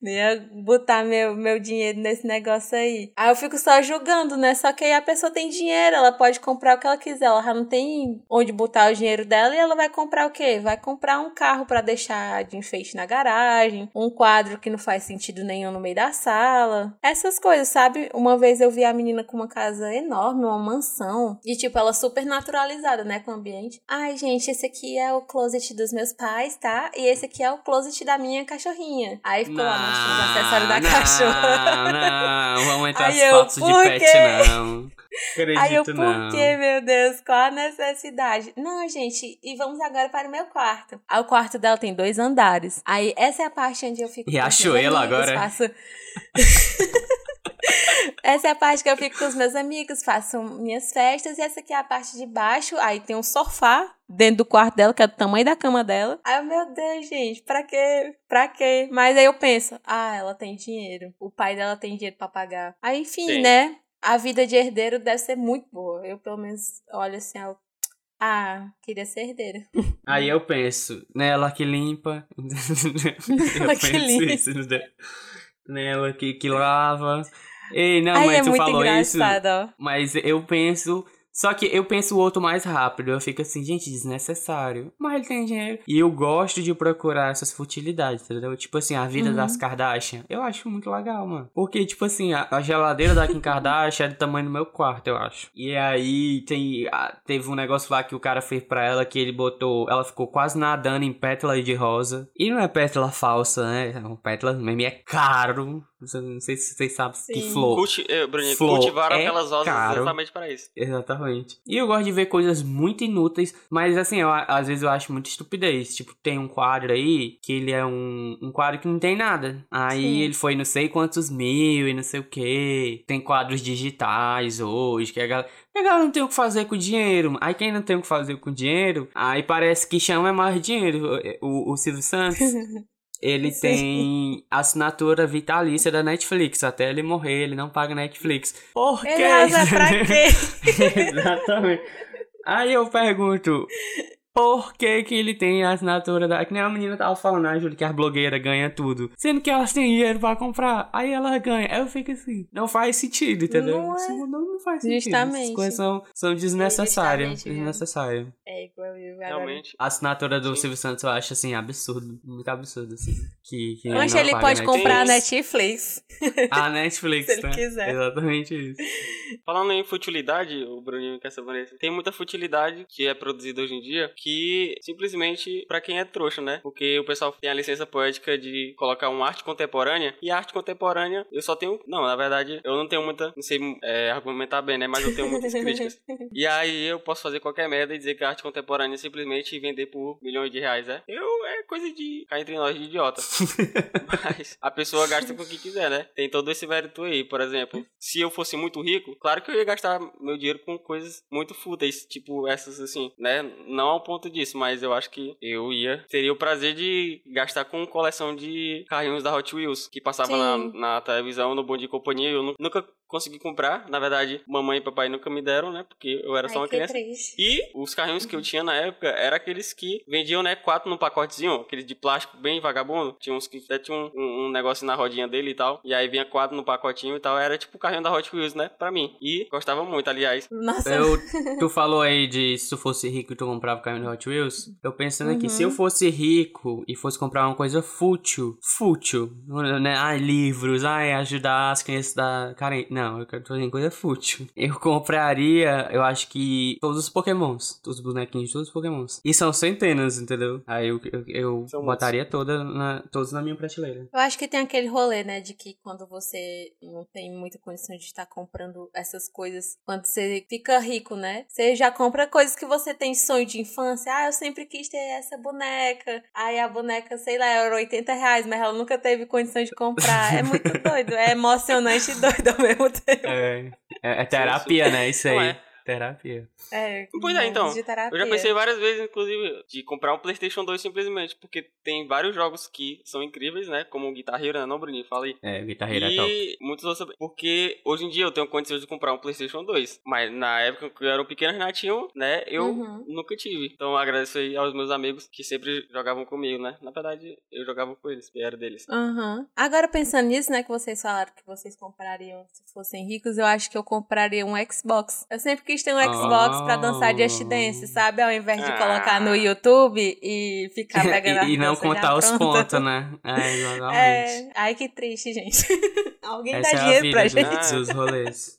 Não ia botar meu, meu dinheiro nesse negócio aí. Aí eu fico só julgando, né? Só que aí a pessoa tem dinheiro, ela pode comprar o que ela quiser. Ela já não tem onde botar o dinheiro dela e ela vai comprar o quê? Vai comprar um carro pra deixar de enfeite na garagem, um quadro que não faz sentido nenhum no meio da sala. Essas coisas, sabe? Uma vez eu vi a menina com uma casa enorme, uma mansão, e tipo, ela super naturalizada, né, com o ambiente. Ai, gente, esse aqui é o closet dos meus pais, tá? E esse aqui é o closet da minha cachorrinha. Aí ficou lá os acessórios da não, cachorra. Não, vamos entrar Aí as eu, fotos de pet, quê? não. Acredito Aí eu, por não. que, meu Deus? Qual a necessidade? Não, gente, e vamos agora para o meu quarto. Aí o quarto dela tem dois andares. Aí essa é a parte onde eu fico. E achou ela agora? Faço... essa é a parte que eu fico com os meus amigos, faço minhas festas. E essa aqui é a parte de baixo. Aí tem um sofá dentro do quarto dela, que é do tamanho da cama dela. Eu, meu Deus, gente, pra quê? Pra quê? Mas aí eu penso, ah, ela tem dinheiro. O pai dela tem dinheiro pra pagar. Aí, enfim, Sim. né? A vida de herdeiro deve ser muito boa. Eu, pelo menos, olho assim, eu... ah, queria ser herdeira. Aí eu penso, nela que limpa. eu Ela que penso limpa. isso. né? Nela que, que lava. Ei, não, Aí mas é tu falou isso. engraçado, ó. Mas eu penso. Só que eu penso o outro mais rápido. Eu fico assim, gente, desnecessário. Mas ele tem dinheiro. E eu gosto de procurar essas futilidades, entendeu? Tipo assim, a vida Uhum. das Kardashian. Eu acho muito legal, mano. Porque, tipo assim, a, a geladeira da Kim Kardashian é do tamanho do meu quarto, eu acho. E aí tem. ah, teve um negócio lá que o cara fez pra ela que ele botou. Ela ficou quase nadando em pétala de rosa. E não é pétala falsa, né? É pétala mesmo. E é caro. Não sei se vocês sabem que Sim. flor. Culti eh, Bruninho, Flor cultivaram é aquelas rosas caro. exatamente para isso. Exatamente. E eu gosto de ver coisas muito inúteis, mas assim, eu, às vezes eu acho muito estupidez. Tipo, tem um quadro aí que ele é um, um quadro que não tem nada. Aí Sim. ele foi não sei quantos mil e não sei o que. Tem quadros digitais hoje, que a galera. A galera não tem o que fazer com o dinheiro. Aí quem não tem o que fazer com o dinheiro, aí parece que chama mais dinheiro. O, o Silvio Santos. Ele Sim. tem assinatura vitalícia da Netflix. Até ele morrer, ele não paga Netflix. Por quê? Beleza, pra quê? Exatamente. Aí eu pergunto, por que, que ele tem a assinatura da. Que nem a menina tava falando, né, Júlia, que a blogueira ganha tudo. Sendo que elas têm dinheiro pra comprar. Aí ela ganha. Aí eu fico assim. Não faz sentido, entendeu? Não é. Isso não, não faz sentido. Justamente. Essas coisas são, são desnecessárias. Viu? Desnecessárias. É igual eu. Realmente. A assinatura do Sim. Silvio Santos eu acho assim absurdo. Muito absurdo, assim. Que, que ele pode comprar a Netflix. Netflix. A Netflix, Se ele né? quiser. Exatamente isso. Falando em futilidade, o Bruninho quer saber isso. Tem muita futilidade que é produzida hoje em dia que simplesmente pra quem é trouxa, né? Porque o pessoal tem a licença poética de colocar uma arte contemporânea e a arte contemporânea eu só tenho. Não, na verdade eu não tenho muita. Não sei é, argumentar bem, né? Mas eu tenho muitas críticas. E aí eu posso fazer qualquer merda e dizer que a arte contemporânea é simplesmente vender por milhões de reais, é? Eu é coisa de cá entre nós de idiota. Mas a pessoa gasta com o que quiser, né? Tem todo esse mérito aí. Por exemplo, se eu fosse muito rico, claro que eu ia gastar meu dinheiro com coisas muito fúteis, tipo essas assim, né? Não ponto disso, mas eu acho que eu ia. Teria o prazer de gastar com coleção de carrinhos da Hot Wheels, que passava na, na televisão, no Bom de Companhia. Eu nu- nunca consegui comprar. Na verdade, mamãe e papai nunca me deram, né? Porque eu era só Ai, uma que criança. triste. E os carrinhos que eu tinha na época eram aqueles que vendiam, né, quatro no pacotezinho, aqueles de plástico bem vagabundo. Tinha uns que até tinha um, um, um negócio na rodinha dele e tal. E aí vinha quatro no pacotinho e tal. Era tipo o carrinho da Hot Wheels, né, pra mim. E gostava muito, aliás. Nossa, Eu, tu falou aí de se tu fosse rico tu comprava o carrinho do Hot Wheels. Eu pensando aqui, se eu fosse rico e fosse comprar uma coisa fútil, fútil, né? Ai, livros, ai, ajudar as crianças da carente. Não, eu quero fazer coisa fútil. Eu compraria, eu acho que todos os pokémons, todos os bonequinhos de todos os pokémons. E são centenas, entendeu? Aí eu, eu, eu botaria toda na, todos na minha prateleira. Eu acho que tem aquele rolê, né, de que quando você não tem muita condição de estar comprando essas coisas, quando você fica rico, né, você já compra coisas que você tem sonho de infância. Ah, eu sempre quis ter essa boneca. Aí a boneca, sei lá, era 80 reais, mas ela nunca teve condição de comprar. É muito doido, é emocionante e doido ao mesmo É, é, é terapia, né? Isso aí. É. Terapia. É, Pois é, então. de terapia. Eu já pensei várias vezes, inclusive, de comprar um PlayStation 2 simplesmente, porque tem vários jogos que são incríveis, né? Como o Guitar Hero, né? Não, Bruninho? Falei. É, guitarreira é top. E muitos outros. Porque hoje em dia eu tenho condições de comprar um PlayStation 2. Mas na época que eu era um pequeno Renatinho, né? Eu Uhum. nunca tive. Então eu agradeço aí aos meus amigos que sempre jogavam comigo, né? Na verdade, eu jogava com eles, era deles. Aham. Agora pensando nisso, né, que vocês falaram que vocês comprariam se fossem ricos, eu acho que eu compraria um Xbox. Eu sempre quis ter um Xbox pra dançar Just Dance, sabe? Ao invés de Ah. colocar no YouTube e ficar pegando e, e não contar os pontos, né? É, exatamente. É, ai que triste, gente. Alguém Essa dá é a dinheiro vida pra dos, gente. dos rolês.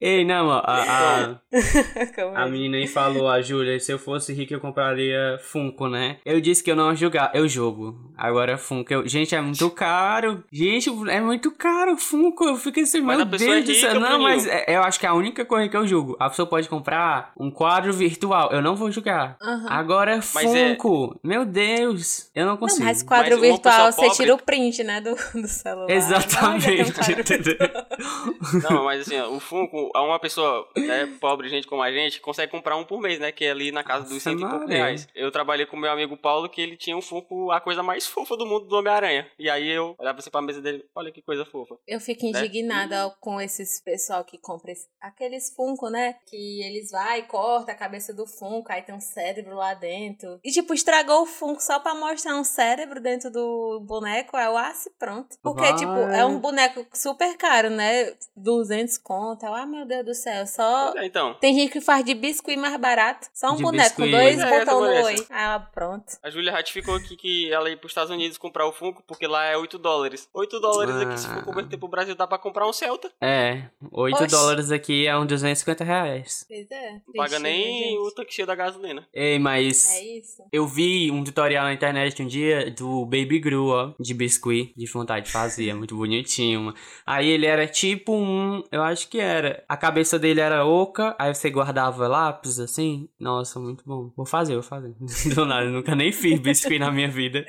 Ei, não, ó, a, a, a é? menina aí falou, a Júlia, se eu fosse rico eu compraria Funko, né? Eu disse que eu não ia jogar, eu jogo. Agora Funko, eu- gente, é muito caro. Gente, é muito caro Funko. Eu fico assim, Mas meu é Deus do céu. Não, mas é- eu acho que é a única coisa que eu jogo. A pessoa pode comprar um quadro virtual, eu não vou jogar. Aham. Agora é- Funko, meu Deus, eu não Não, consigo. mas quadro Mas virtual você pobre- tira o print, né, do, do celular. Exatamente, Não. Não, mas assim, ó, o Funko, a uma pessoa né, pobre, gente como a gente, consegue comprar um por mês, né? Que é ali na casa dos Nossa, cento e poucos reais. Eu trabalhei com meu amigo Paulo, que ele tinha um Funko, a coisa mais fofa do mundo do Homem-Aranha. E aí eu olhava assim pra mesa dele, olha que coisa fofa. Eu fico Né? indignada com esses pessoal que compra esse- aqueles Funko, né? Que eles vai e corta a cabeça do Funko, aí tem um cérebro lá dentro. E tipo, estragou o Funko só pra mostrar um cérebro dentro do boneco, é o aço pronto. Porque, Vai. tipo, é um boneco super caro, né? 200 conto. Ah, meu Deus do céu, só... É, então, Tem gente que faz de biscuit mais barato. Só um De boneco com dois é, botões no oi. Ah, pronto. a Júlia ratificou aqui que ela ia pros Estados Unidos comprar o Funko, porque lá é 8 dólares. 8 dólares aqui, se for Ah. converter pro Brasil, dá pra comprar um Celta. É, 8 Oxi. dólares aqui é uns 250 reais. Pois é. Não paga nem gente. o tanque cheio da gasolina. Ei, mas É isso. eu vi um tutorial na internet um dia do Baby Gru, ó, de biscuit, de vontade de fazer, é muito bonitinho. Aí ele era tipo um, eu acho que era, a cabeça dele era oca, aí você guardava lápis assim. Nossa, muito bom. Vou fazer, vou fazer. Do nada, eu nunca nem fiz biscuit na minha vida.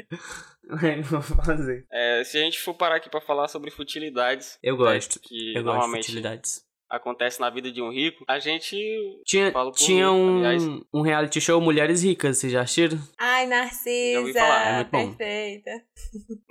Mas vou fazer. É, se a gente for parar aqui pra falar sobre futilidades, Eu gosto. que Eu gosto de normalmente futilidades. Acontece na vida de um rico, a gente. Tinha, tinha mim, um, aliás. um reality show Mulheres Ricas, vocês já assistiram? Ai, Já ouvi Narcisa, falar, é perfeita.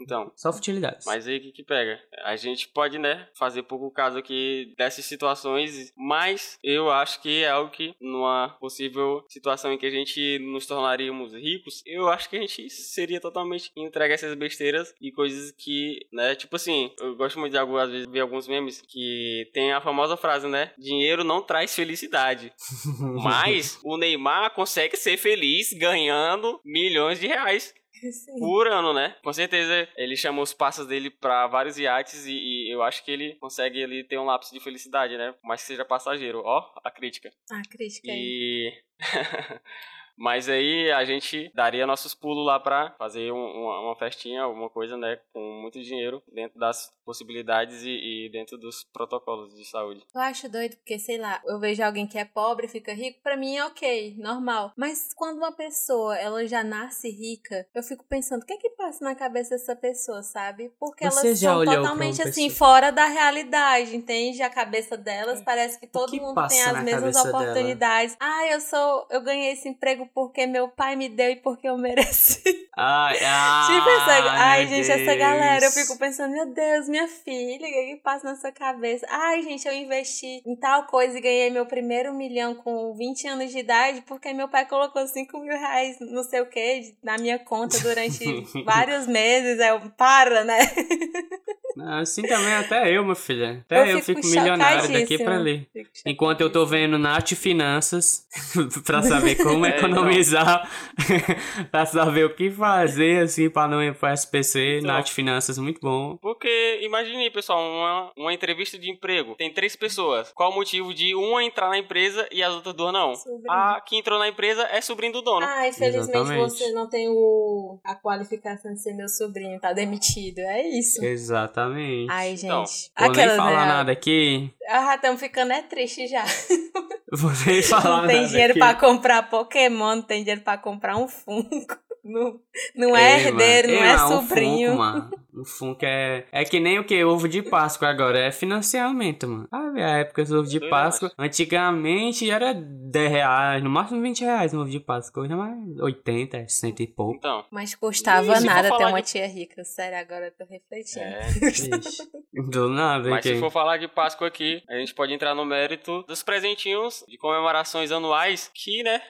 Então. Só futilidades. Mas aí o que, que pega? A gente pode, né, fazer pouco caso aqui dessas situações, mas eu acho que é algo que, numa possível situação em que a gente nos tornaríamos ricos, eu acho que a gente seria totalmente entregue a essas besteiras e coisas que, né, tipo assim, eu gosto muito de algumas vezes ver alguns memes que tem a famosa frase, né, dinheiro não traz felicidade. Mas o Neymar consegue ser feliz ganhando milhões de reais Sim. por ano, né? Com certeza ele chamou os passos dele pra vários iates e, e eu acho que ele consegue ele ter um lapso de felicidade, né? Por mais que seja passageiro. Ó, a crítica. Ah, crítica aí. E. Mas aí a gente daria nossos pulos lá pra fazer um- uma, uma festinha, alguma coisa, né? Com muito dinheiro dentro das possibilidades e, e dentro dos protocolos de saúde. Eu acho doido porque, sei lá, eu vejo alguém que é pobre e fica rico, pra mim é ok, normal. Mas quando uma pessoa, ela já nasce rica, eu fico pensando, o que é que passa na cabeça dessa pessoa, sabe? Porque Você elas já são totalmente assim, pessoa? fora da realidade, entende? A cabeça delas parece que todo que mundo tem as mesmas cabeça dela? oportunidades. Ah, eu sou, eu ganhei esse emprego porque meu pai me deu e porque eu mereci. Ai, ai, Tipo, essa, ai, gente, essa galera, eu Deus. fico pensando, meu Deus, minha filha, o que que passa na sua cabeça? Ai, gente, eu investi em tal coisa e ganhei meu primeiro milhão com 20 anos de idade porque meu pai colocou 5 mil reais, não sei o que, na minha conta durante vários meses. Aí eu, para, né? Assim também, até eu, meu filho. Até eu, fico, milionário daqui pra ali. Fico Enquanto eu tô vendo Nath Finanças pra saber como É, economizar, pra saber o que fazer, assim, pra não ir pro SPC. Então. Nath Finanças, muito bom. Porque, imagine pessoal, uma, uma entrevista de emprego. Tem três pessoas. Qual o motivo de uma entrar na empresa e as outras duas não? Sobrinho. A que entrou na empresa é sobrinho do dono. Ah, infelizmente Exatamente. você não tem o, a qualificação de ser meu sobrinho, tá demitido. É isso. Exatamente. Ai, Então, gente. Vou nem falar né? nada aqui. Ah, estamos ficando é triste já. Vou nem falar Não tem nada dinheiro aqui. pra comprar Pokémon, não tem dinheiro pra comprar um Funko. Não, não é Ei, herdeiro, mano. não Ei, é mano, sobrinho. Um Funko, mano. O Funko é... É que nem o que? Ovo de Páscoa agora. É financiamento, mano. Ah, a época do ovo de Doido, Páscoa. Antigamente era 10 reais, no máximo 20 reais no ovo de Páscoa. Hoje é mais 80, 100 e pouco. Então, Mas custava E nada ter uma de- tia rica. Sério, agora eu tô refletindo. é. Do nada, Mas se for falar de Páscoa aqui, a gente pode entrar no mérito dos presentinhos de comemorações anuais que, né?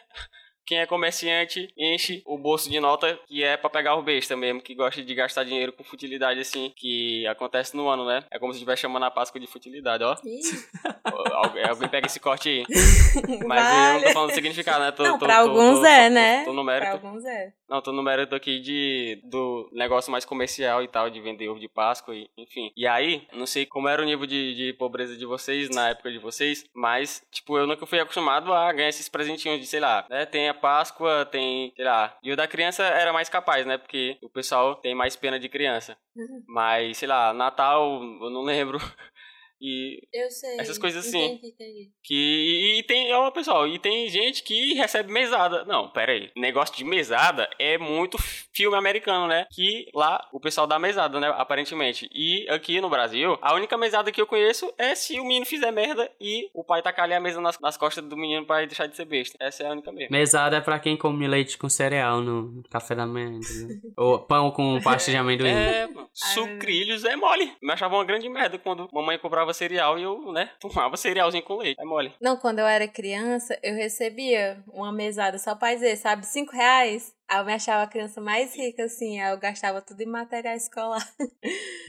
Quem é comerciante enche o bolso de nota que é pra pegar o besta mesmo, que gosta de gastar dinheiro com futilidade assim, que acontece no ano, né? É como se estivesse chamando a Páscoa de futilidade, ó. Alguém, alguém pega esse corte aí. Mas eu não vale. tô falando significado, né? Tô, não, tô- pra tô- alguns tô- é, tô- né? Tô no Pra mérito. alguns é. Não, tô no mérito aqui de, do negócio mais comercial e tal, de vender ovo de Páscoa, e, enfim. E aí, não sei como era o nível de, de pobreza de vocês na época de vocês, mas, tipo, eu nunca fui acostumado a ganhar esses presentinhos de, sei lá, né? Tem a Páscoa, tem, sei lá. E o da criança era mais capaz, né? Porque o pessoal tem mais pena de criança. Mas, sei lá, Natal, eu não lembro. E Eu sei. Essas coisas assim. Entendi, entendi. que e, e tem, ó, pessoal, e tem gente que recebe mesada. Não, pera aí. Negócio de mesada é muito filme americano, né? Que lá o pessoal dá mesada, né? Aparentemente. E aqui no Brasil, a única mesada que eu conheço é se o menino fizer merda e o pai tacar ali a mesa nas, nas costas do menino pra deixar de ser besta. Essa é a única mesmo. Mesada é pra quem come leite com cereal no café da manhã? Ou pão com pasta de amendoim. É, mano. Sucrilhos é mole. Me achava uma grande merda quando mamãe comprava cereal e eu, né, tomava cerealzinho com leite. É mole. Não, quando eu era criança, eu recebia uma mesada só pra dizer, sabe, cinco reais. Aí eu me achava a criança mais rica, assim, aí eu gastava tudo em material escolar.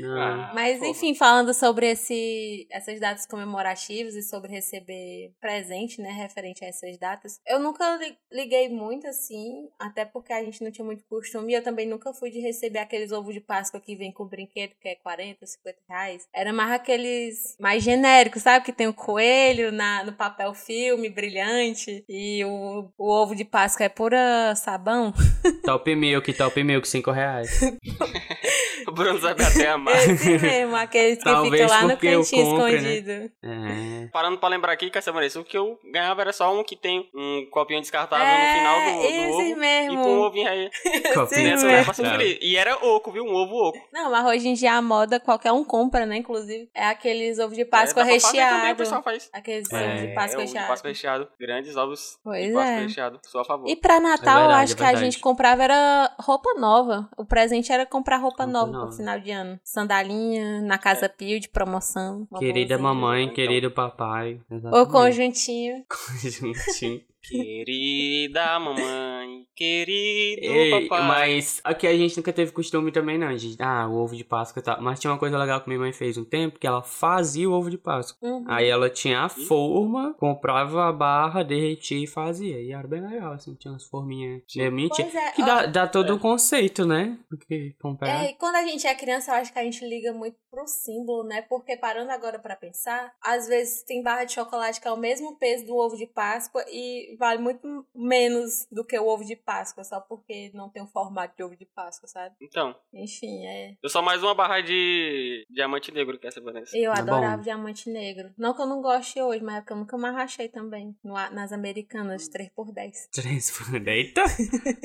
Ah, Mas, porra. enfim, falando sobre esse, essas datas comemorativas e sobre receber presente, né, referente a essas datas, eu nunca li- liguei muito, assim, até porque a gente não tinha muito costume, e eu também nunca fui de receber aqueles ovos de Páscoa que vem com brinquedo, que é 40, 50 reais. Era mais aqueles mais genéricos, sabe, que tem o coelho na, no papel filme, brilhante, e o, o ovo de Páscoa é pura sabão. Top Milk, Top Milk, 5 reais. O Bruno sabe até amar. Esse mesmo, aqueles que Talvez ficam lá no porque eu cantinho compre, né? escondido. É. Parando pra lembrar aqui, Cássia Vanessa, o que eu ganhava era só um que tem um copinho descartável É, no final do, do esse ovo. mesmo. E com um ovinho aí. Copinho né, ser feliz. E era oco, viu? Um ovo oco. Não, mas hoje em dia a moda qualquer um compra, né? Inclusive, é aqueles ovos de Páscoa é, fazer também, o recheado. pessoal faz. Aqueles É, ovos de É, Páscoa recheado. Páscoa recheado. Grandes ovos Pois de Páscoa é. recheado. Sou a favor. E pra Natal, eu verdade, acho é que a gente comprava era roupa nova. O presente era comprar roupa, Roupa pro final de ano. Sandalinha, na Casa Pio, de promoção. Querida mamãe, querido papai. Ou Exatamente. conjuntinho. Conjuntinho. Querida mamãe, querido Ei, papai. mas aqui a gente nunca teve costume também, não. De, ah, o ovo de Páscoa e tal. Mas tinha uma coisa legal que minha mãe fez um tempo, que ela fazia o ovo de Páscoa. Uhum. Aí ela tinha a forma, comprava a barra, derretia e fazia. E era bem legal, assim, tinha umas forminhas meio mentira. É, Que ó, dá, dá todo o conceito, né? Porque comprar. É, e quando a gente é criança, eu acho que a gente liga muito pro símbolo, né? Porque parando agora pra pensar, às vezes tem barra de chocolate que é o mesmo peso do ovo de Páscoa e vale muito menos do que o ovo de Páscoa, só porque não tem o formato de ovo de Páscoa, sabe? Então, Enfim, é. eu sou mais uma barra de diamante negro que essa Vanessa. Eu É adorava bom. diamante negro. Não que eu não goste hoje, mas é porque eu nunca mais achei também. no- nas americanas, 3x10. Três por Eita!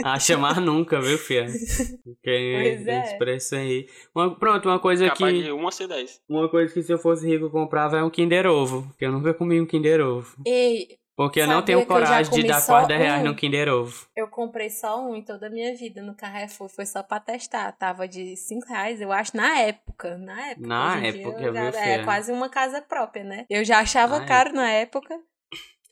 Acha mais nunca, viu, filha? Porque Pois é. preço aí. Uma- pronto, uma coisa Capaz que. de 1 a ser 10. Uma coisa que se eu fosse rico eu comprava é um Kinder Ovo. Porque eu nunca comi um Kinder Ovo. E Porque eu não Sabia tenho coragem de dar só 40 reais um? no Kinder Ovo. eu comprei só um em toda a minha vida no Carrefour. Foi só pra testar. Tava de 5 reais, eu acho, na época. Na época. Na época, dia eu já- viu, É filha? quase uma casa própria, né? Eu já achava Na caro na época.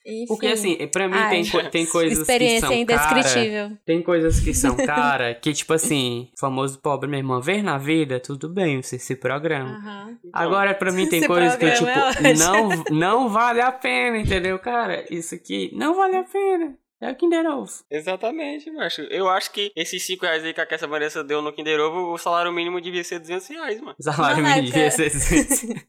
Enfim, Porque assim, pra mim Ai. tem, co- tem coisas que experiência são cara. indescritível. Tem coisas que são cara, que tipo assim, famoso pobre mesmo, uma vez na vida, tudo bem, você se programa. Aham. Agora, pra mim, tem Esse coisas que, tipo, é não, não vale a pena, entendeu, cara? Isso aqui não vale a pena. É o Kinder Ovo. Exatamente, macho. Eu acho que esses 5 reais aí que a Kessa Vanessa deu no Kinder Ovo, o salário mínimo devia ser 200 reais, mano. Salário Não, na mínimo devia ser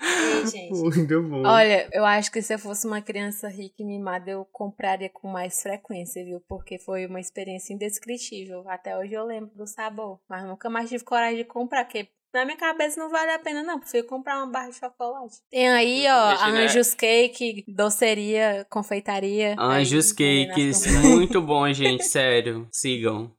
Ei, gente. muito bom. Olha, eu acho que se eu fosse uma criança rica e mimada, eu compraria com mais frequência, viu? Porque foi uma experiência indescritível. Até hoje eu lembro do sabor. Mas nunca mais tive coragem de comprar, porque na minha cabeça não vale a pena, não. Prefiro comprar uma barra de chocolate. Tem aí, ó, a? Anjos Cake, doceria, confeitaria. Anjos Aí, Cakes, muito bom, gente, sério. Sigam.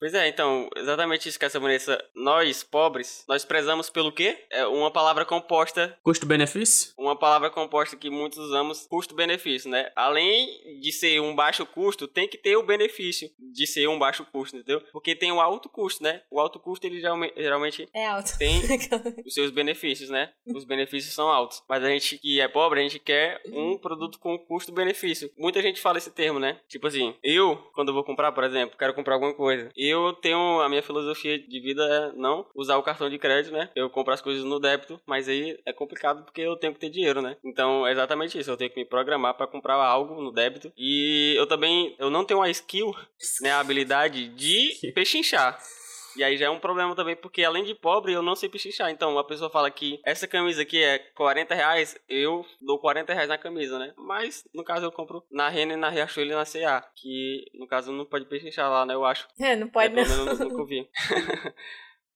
Pois é, então, exatamente isso que essa Vanessa. Nós, pobres, nós prezamos pelo quê? É uma palavra composta Custo-benefício? uma palavra composta que muitos usamos, custo-benefício, né? Além de ser um baixo custo, tem que ter o benefício de ser um baixo custo, entendeu? Porque tem o alto custo, né? O alto custo, ele geralme- geralmente É alto. tem os seus benefícios, né? Os benefícios são altos. Mas a gente que é pobre, a gente quer um produto com custo-benefício. Muita gente fala esse termo, né? Tipo assim, eu, quando eu vou comprar, por exemplo, quero comprar alguma coisa. Eu tenho, a minha filosofia de vida é não usar o cartão de crédito, né? Eu compro as coisas no débito, mas aí é complicado porque eu tenho que ter dinheiro, né? Então é exatamente isso. Eu tenho que me programar para comprar algo no débito. E eu também, eu não tenho a skill, né? A habilidade de pechinchar. E aí já é um problema também, porque além de pobre, eu não sei pechinchar. Então, a pessoa fala que essa camisa aqui é 40 reais, eu dou 40 reais na camisa, né? Mas, no caso, eu compro na Renner, na Riachuelo e na CA. Que, no caso, não pode pechinchar lá, né? Eu acho. É, não É, pode pelo não. menos eu nunca vi.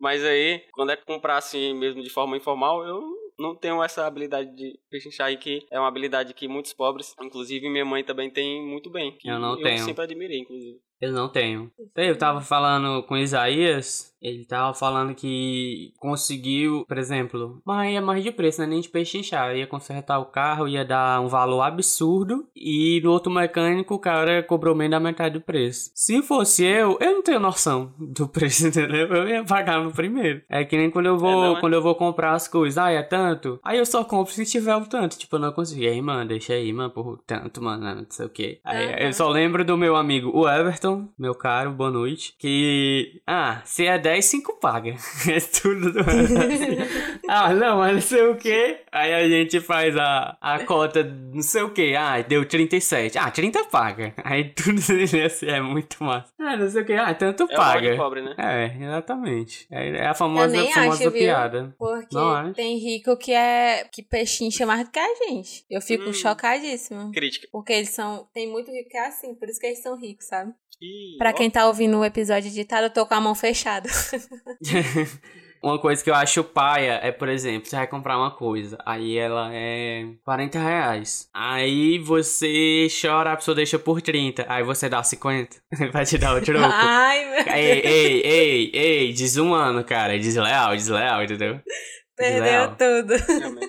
Mas aí, quando é comprar assim mesmo de forma informal, eu não tenho essa habilidade de pechinchar aí, que é uma habilidade que muitos pobres, inclusive minha mãe também tem muito bem. que Eu não Eu tenho. sempre admirei, inclusive. Eu não tenho. Eu tava falando com o Isaías, ele tava falando que conseguiu, por exemplo, mas ia mais de preço, não é nem de pechinchar. Ia consertar o carro, ia dar um valor absurdo, e no outro mecânico o cara cobrou menos da metade do preço. Se fosse eu, eu não tenho noção do preço, entendeu? Eu ia pagar no primeiro. É que nem quando eu vou, É, não é? quando eu vou comprar as coisas, ah, é tanto? Aí eu só compro se tiver o tanto. Tipo, eu não consigo. E aí, mano, deixa aí, mano, por tanto, mano, não sei o que. Aí Aham. eu só lembro do meu amigo, o Everton, meu caro, boa noite, que, ah, se é 10, 5 paga. É tudo do Ah, não, mas não sei o que. Aí a gente faz a, a cota, não sei o que. Ah, deu 37. Ah, 30 paga. Aí tudo assim é muito massa. Ah, não sei o que. Ah, tanto É paga. pobre, né? É, exatamente. É, é a famosa, nem famosa acho, viu? piada. Porque Não acho. tem rico que é que pechincha mais do que a gente. Eu fico Hum. chocadíssima. Crítica. Porque eles são. Tem muito rico que é assim, por isso que eles são ricos, sabe? Ó. quem tá ouvindo o episódio editado, eu tô com a mão fechada. Uma coisa que eu acho paia é, por exemplo, você vai comprar uma coisa, aí ela é 40 reais. Aí você chora, a pessoa deixa por 30, aí você dá 50, vai te dar o troco. Ai, meu Ei, ei, ei, ei, desumano, cara, desleal, desleal, entendeu? Perdeu tudo.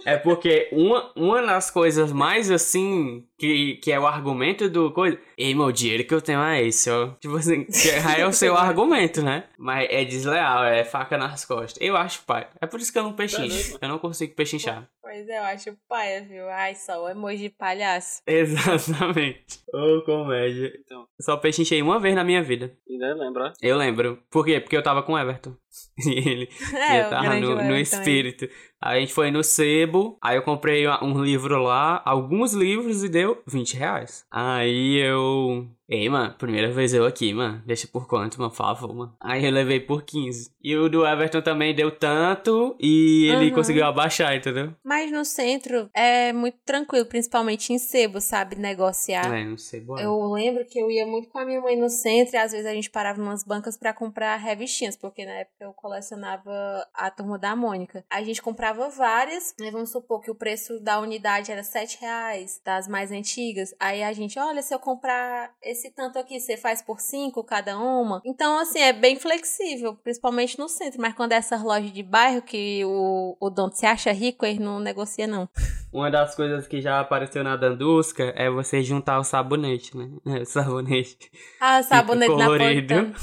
É porque uma, uma das coisas mais assim, que, que é o argumento do coisa. Ei, meu dinheiro que eu tenho é esse, ó. Tipo assim, que é o seu argumento, né? Mas é desleal, é faca nas costas. Eu acho, pai. É por isso que eu não pechincho. Eu não consigo pechinchar. Pois é, eu acho paia, viu? Ai, só o emoji de palhaço. Exatamente. Ô, comédia. Então. Só pechinchei uma vez na minha vida. Ainda lembra? Eu lembro. Por quê? Porque eu tava com o Everton. E ele, É, tava grande no, no espírito. Aí a gente foi no sebo, aí eu comprei um livro lá, alguns livros e deu 20 reais. Aí eu. Ei, mano, primeira vez eu aqui, mano. Deixa por quanto, mano? Por favor, mano. Aí eu levei por 15. E o do Everton também deu tanto e ele Uhum. conseguiu abaixar, entendeu? Mas no centro é muito tranquilo, principalmente em sebo, sabe? Negociar. É, não sei, bora. Eu lembro que eu ia muito com a minha mãe no centro e às vezes a gente parava em umas bancas pra comprar revistinhas, porque na época eu colecionava a turma da Mônica. A gente comprava várias, né? Vamos supor que o preço da unidade era 7 reais, das mais antigas. Aí a gente, olha, se eu comprar esse tanto aqui, você faz por 5 cada uma. Então, assim, é bem flexível, principalmente no centro. Mas quando é essas lojas de bairro que o, o dono se acha rico, ele não negocia, não. Uma das coisas que já apareceu na Dandusca é você juntar o sabonete, né? É, sabonete. Ah, sabonete colorido. napolitano.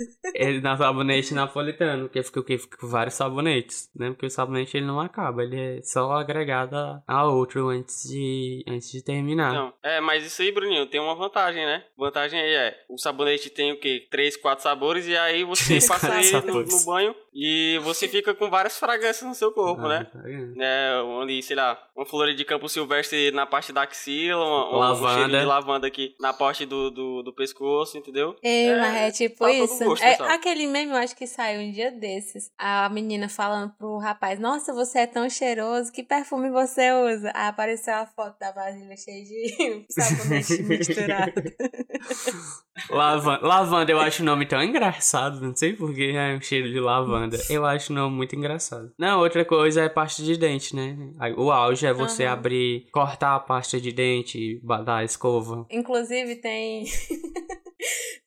Ele na sabonete napolitano, porque fica o quê? Fica vários sabonetes, né? Porque o sabonete ele não acaba, ele é só agregado a- outro antes de, antes de terminar. Não. É, mas isso aí, Bruninho, tem uma vantagem, né? Vantagem aí é, o sabonete tem o quê? Três, quatro sabores e aí você Três, passa ele no, no banho e você fica com várias fragrâncias no seu corpo, né? Ah, tá vendo? É, ali, sei lá, uma flor de campo silvestre na parte da axila, uma, uma- um Lavanda. cheiro de lavanda aqui na parte do, do, do pescoço, entendeu? É, É, mas é tipo todo isso. gosto, é, pessoal. aquele meme, eu acho que saiu um dia desses. A menina falando pro rapaz: Nossa, você é tão cheiroso, que perfume você usa? Aí apareceu a foto da vasilha cheia de sabonete misturado. Lavanda, lavanda, eu acho o nome tão engraçado, não sei porquê, é um cheiro de lavanda. Eu acho o nome muito engraçado. Não, outra coisa é pasta de dente, né? O auge é você Aham. abrir, cortar a pasta de dente, dar a escova. Inclusive, tem.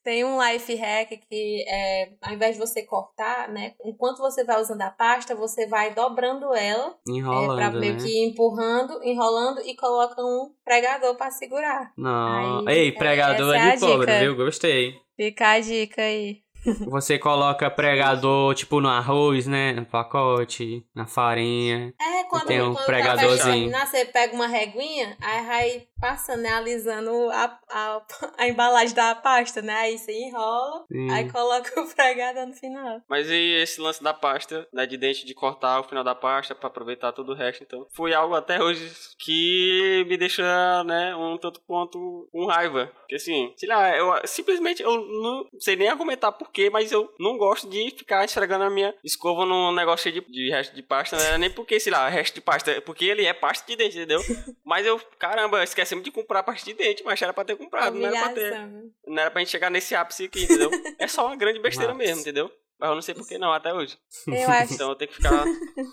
Tem um life hack que é, ao invés de você cortar, né? Enquanto você vai usando a pasta, você vai dobrando ela, é, Enrolando, pra meio né? que empurrando, enrolando e coloca um pregador pra segurar. Não. Aí, Ei, é- pregador é, é de pobre, dica. viu? Gostei. Fica a dica aí. Você coloca pregador, tipo, no arroz, né? No pacote, na farinha. É, quando, Tem um quando pregadorzinho. tá você pega uma reguinha, aí vai passando, né, alisando a, a, a embalagem da pasta, né? Aí você enrola, Sim. aí coloca o pregador no final. Mas e esse lance da pasta, né, de dente, de cortar o final da pasta pra aproveitar todo o resto, então. Foi algo até hoje que me deixa, né, um tanto quanto com raiva. Porque assim, sei lá, eu simplesmente, eu não sei nem argumentar porquê, mas eu não gosto de ficar esfregando a minha escova num negócio cheio de, de resto de pasta, né? Nem porque, sei lá, resto de pasta, é porque ele é pasta de dente, entendeu? Mas eu, caramba, esquecemos de comprar pasta de dente, mas era pra ter comprado, não era pra ter. Não era pra gente chegar nesse ápice aqui, entendeu? É só uma grande besteira Nossa. mesmo, entendeu? Mas eu não sei por que não, até hoje. Eu acho. Então eu tenho que ficar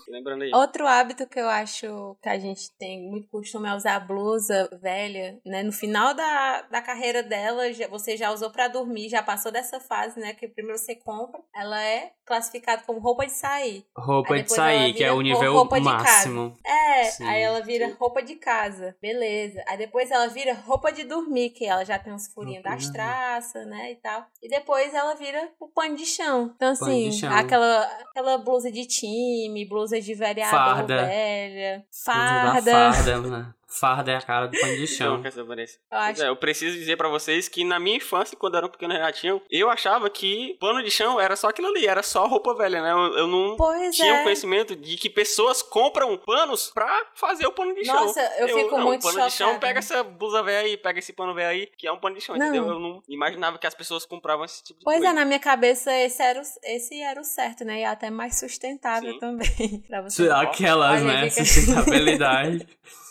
lembrando aí. Outro hábito que eu acho que a gente tem muito costume é usar blusa velha, né? No final da, da carreira dela, já- você já usou pra dormir, já passou dessa fase, né? Que primeiro você compra, ela é classificada como roupa de sair. Roupa de sair, que é o nível roupa de máximo. É, Sim, aí ela vira sim. roupa de casa, beleza. Aí depois ela vira roupa de dormir, que ela já tem uns furinhos Roupa das traças, né, e tal. E depois ela vira o pano de chão. Então, De chão. aquela, aquela blusa de time, blusa de vereador Farda. velha, farda. Da farda, mano. Farda é a cara do pano de chão. Eu Pois acho é, eu preciso dizer pra vocês que na minha infância, quando eu era um pequeno Renatinho, eu achava que pano de chão era só aquilo ali, era só roupa velha, né? Eu, eu não Pois tinha o é. conhecimento de que pessoas compram panos pra fazer o pano de chão. Nossa, eu fico não, muito pano de chão, chocada. pega essa blusa velha aí, pega esse pano velho aí, que é um pano de chão, Não. entendeu? Eu não imaginava que as pessoas compravam esse tipo de Pois coisa. é, na minha cabeça esse era o, esse era o certo, né? E até mais sustentável Sim. também. pra você. Aquelas, Olha, né? fica- Sustentabilidade.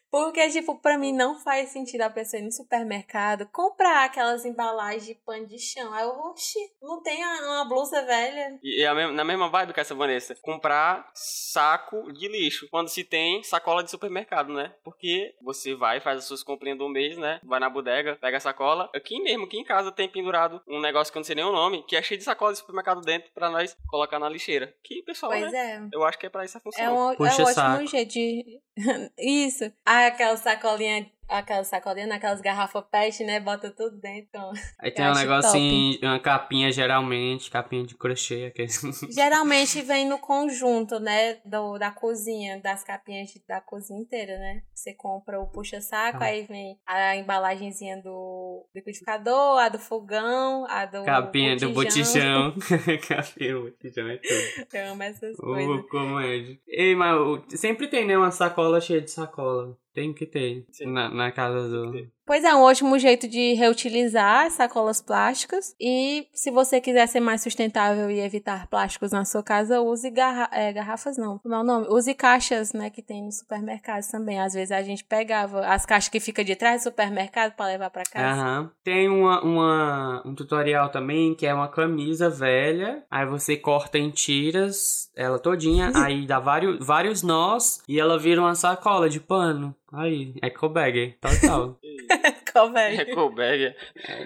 Porque, tipo, pra mim não faz sentido a pessoa ir no supermercado comprar aquelas embalagens de pano de chão. Aí eu, oxi, não tem uma blusa velha. E é na mesma vibe que essa Vanessa. Comprar saco de lixo. Quando se tem sacola de supermercado, né? Porque você vai, faz as suas comprinhas do mês, né? Vai na bodega, pega a sacola. Aqui mesmo, aqui em casa tem pendurado um negócio que eu não sei nem o nome, que é cheio de sacola de supermercado dentro pra nós colocar na lixeira. Que, pessoal, Pois né? é. Eu acho que é pra isso a função. É um, é um Puxa ótimo saco. jeito de. Isso. Ah, aquela sacolinha. Aquela sacolinha naquelas garrafas pet, né? Bota tudo dentro. Aí tem um negocinho, uma capinha geralmente, capinha de crochê. aqueles- Geralmente vem no conjunto, né? Do, da cozinha, das capinhas da cozinha inteira, né? Você compra o puxa-saco, Ah. aí vem a embalagenzinha do liquidificador, a do fogão, a do. capinha do botijão. capinha do botijão é tudo. Eu amo essas coisas. Ô, comédia. Ei, mas sempre tem, né? Uma sacola cheia de sacola. Tem que ter. Sim. Na, na casa do. Pois é, um ótimo jeito de reutilizar as sacolas plásticas. E se você quiser ser mais sustentável e evitar plásticos na sua casa, use garra é, garrafas, não. Como é o nome? Use caixas, né, que tem nos supermercados também. Às vezes a gente pegava as caixas que fica de trás do supermercado para levar para casa. Aham. Tem uma, uma, um tutorial também que é uma camisa velha. Aí você corta em tiras ela todinha. aí dá vários, vários nós e ela vira uma sacola de pano. Aí, eco bag, total. Velho? Ecobag.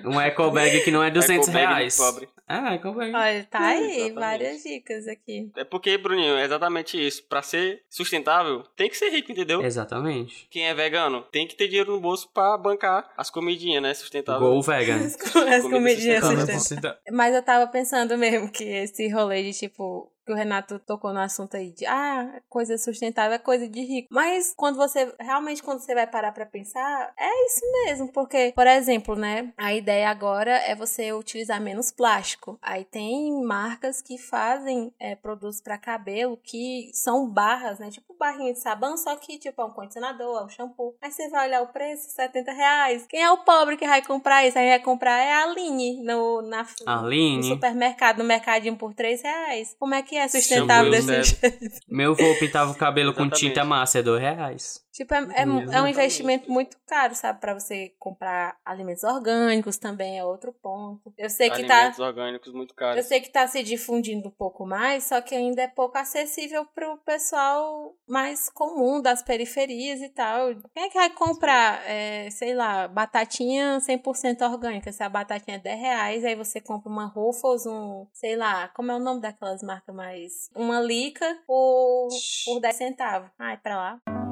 um eco bag que não é 200 Ecobag reais. pobre. É, eco bag. Olha, tá aí Exatamente. várias dicas aqui. É porque, Bruninho, é exatamente isso. Pra ser sustentável, tem que ser rico, entendeu? Exatamente. Quem é vegano tem que ter dinheiro no bolso pra bancar as comidinhas, né? Sustentável. Go vegan. As, as comidinhas sustentável. sustentáveis. Mas eu tava pensando mesmo que esse rolê de tipo. Que o Renato tocou no assunto aí de ah, coisa sustentável é coisa de rico. Mas quando você realmente quando você vai parar pra pensar, é isso mesmo, porque, por exemplo, né, a ideia agora é você utilizar menos plástico. Aí tem marcas que fazem é, produtos pra cabelo que são barras, né, tipo barrinha de sabão, só que tipo é um condicionador, é um shampoo. Aí você vai olhar o preço, 70 reais. Quem é o pobre que vai comprar isso? Aí vai comprar é a Aline no, na, no Aline, supermercado, no mercadinho por 3 reais. Como é que é sustentável desse jeito? meu avô pintava o cabelo com tinta massa, é dois reais. Tipo, é, é, é um investimento muito caro, sabe? Pra você comprar alimentos orgânicos também é outro ponto. Eu sei que tá. Alimentos orgânicos muito Eu caros. sei que tá se difundindo um pouco mais, só que ainda é pouco acessível pro pessoal mais comum das periferias e tal. Quem é que vai comprar, é, sei lá, batatinha 100% orgânica? Se a batatinha é 10 reais, aí você compra uma Ruffles, um, sei lá, como é o nome daquelas marcas mais... Uma Lica por, por 10 centavos. Ai, pra lá.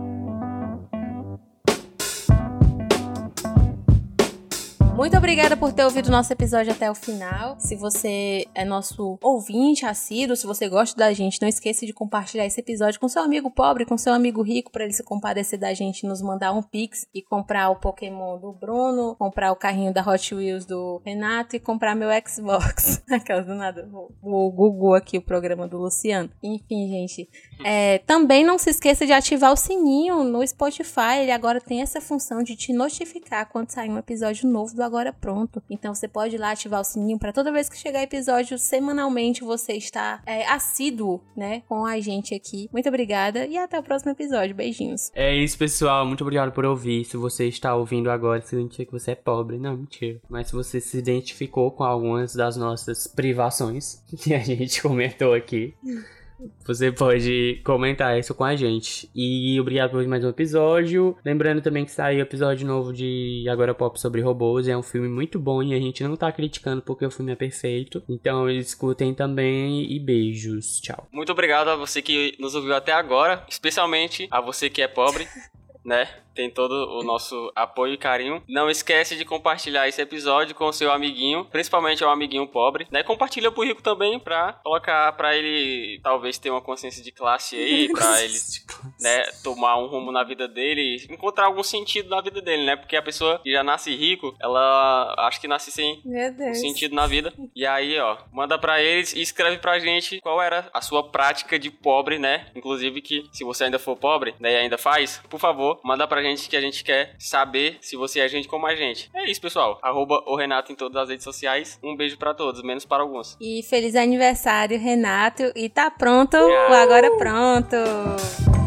Muito obrigada por ter ouvido nosso episódio até o final. Se você é nosso ouvinte assíduo, se você gosta da gente, não esqueça de compartilhar esse episódio com seu amigo pobre, com seu amigo rico, para ele se compadecer da gente, nos mandar um pix e comprar o Pokémon do Bruno, comprar o carrinho da Hot Wheels do Renato e comprar meu Xbox. Aquelas do nada. O Google aqui, o programa do Luciano. Enfim, gente. É, também não se esqueça de ativar o sininho no Spotify. Ele agora tem essa função de te notificar quando sair um episódio novo do Agora Pronto. Então você pode ir lá ativar o sininho para toda vez que chegar episódio semanalmente você estar é, assíduo, né, com a gente aqui. Muito obrigada e até o próximo episódio. Beijinhos. É isso, pessoal. Muito obrigado por ouvir. Se você está ouvindo agora, significa que você é pobre. Não, mentira. Mas se você se identificou com algumas das nossas privações que a gente comentou aqui, você pode comentar isso com a gente. E obrigado por mais um episódio. Lembrando também que saiu episódio novo de Agora Pop sobre robôs. É um filme muito bom e a gente não tá criticando porque o filme é perfeito. Então escutem também e beijos. Tchau. Muito obrigado a você que nos ouviu até agora, especialmente a você que é pobre, né? Tem todo o nosso apoio e carinho. Não esquece de compartilhar esse episódio com o seu amiguinho, principalmente o amiguinho pobre, né? Compartilha pro rico também pra colocar pra ele talvez ter uma consciência de classe aí, pra ele né, tomar um rumo na vida dele, encontrar algum sentido na vida dele, né? Porque a pessoa que já nasce rico, ela acho que nasce sem um sentido na vida. E aí, ó, manda pra eles e escreve pra gente qual era a sua prática de pobre, né? Inclusive que se você ainda for pobre, né, e ainda faz, por favor, manda pra gente que a gente quer saber se você é gente como a gente. É isso, pessoal. Arroba o Renato em todas as redes sociais. Um beijo pra todos, menos para alguns. E feliz aniversário, Renato. E tá pronto o Agora Pronto.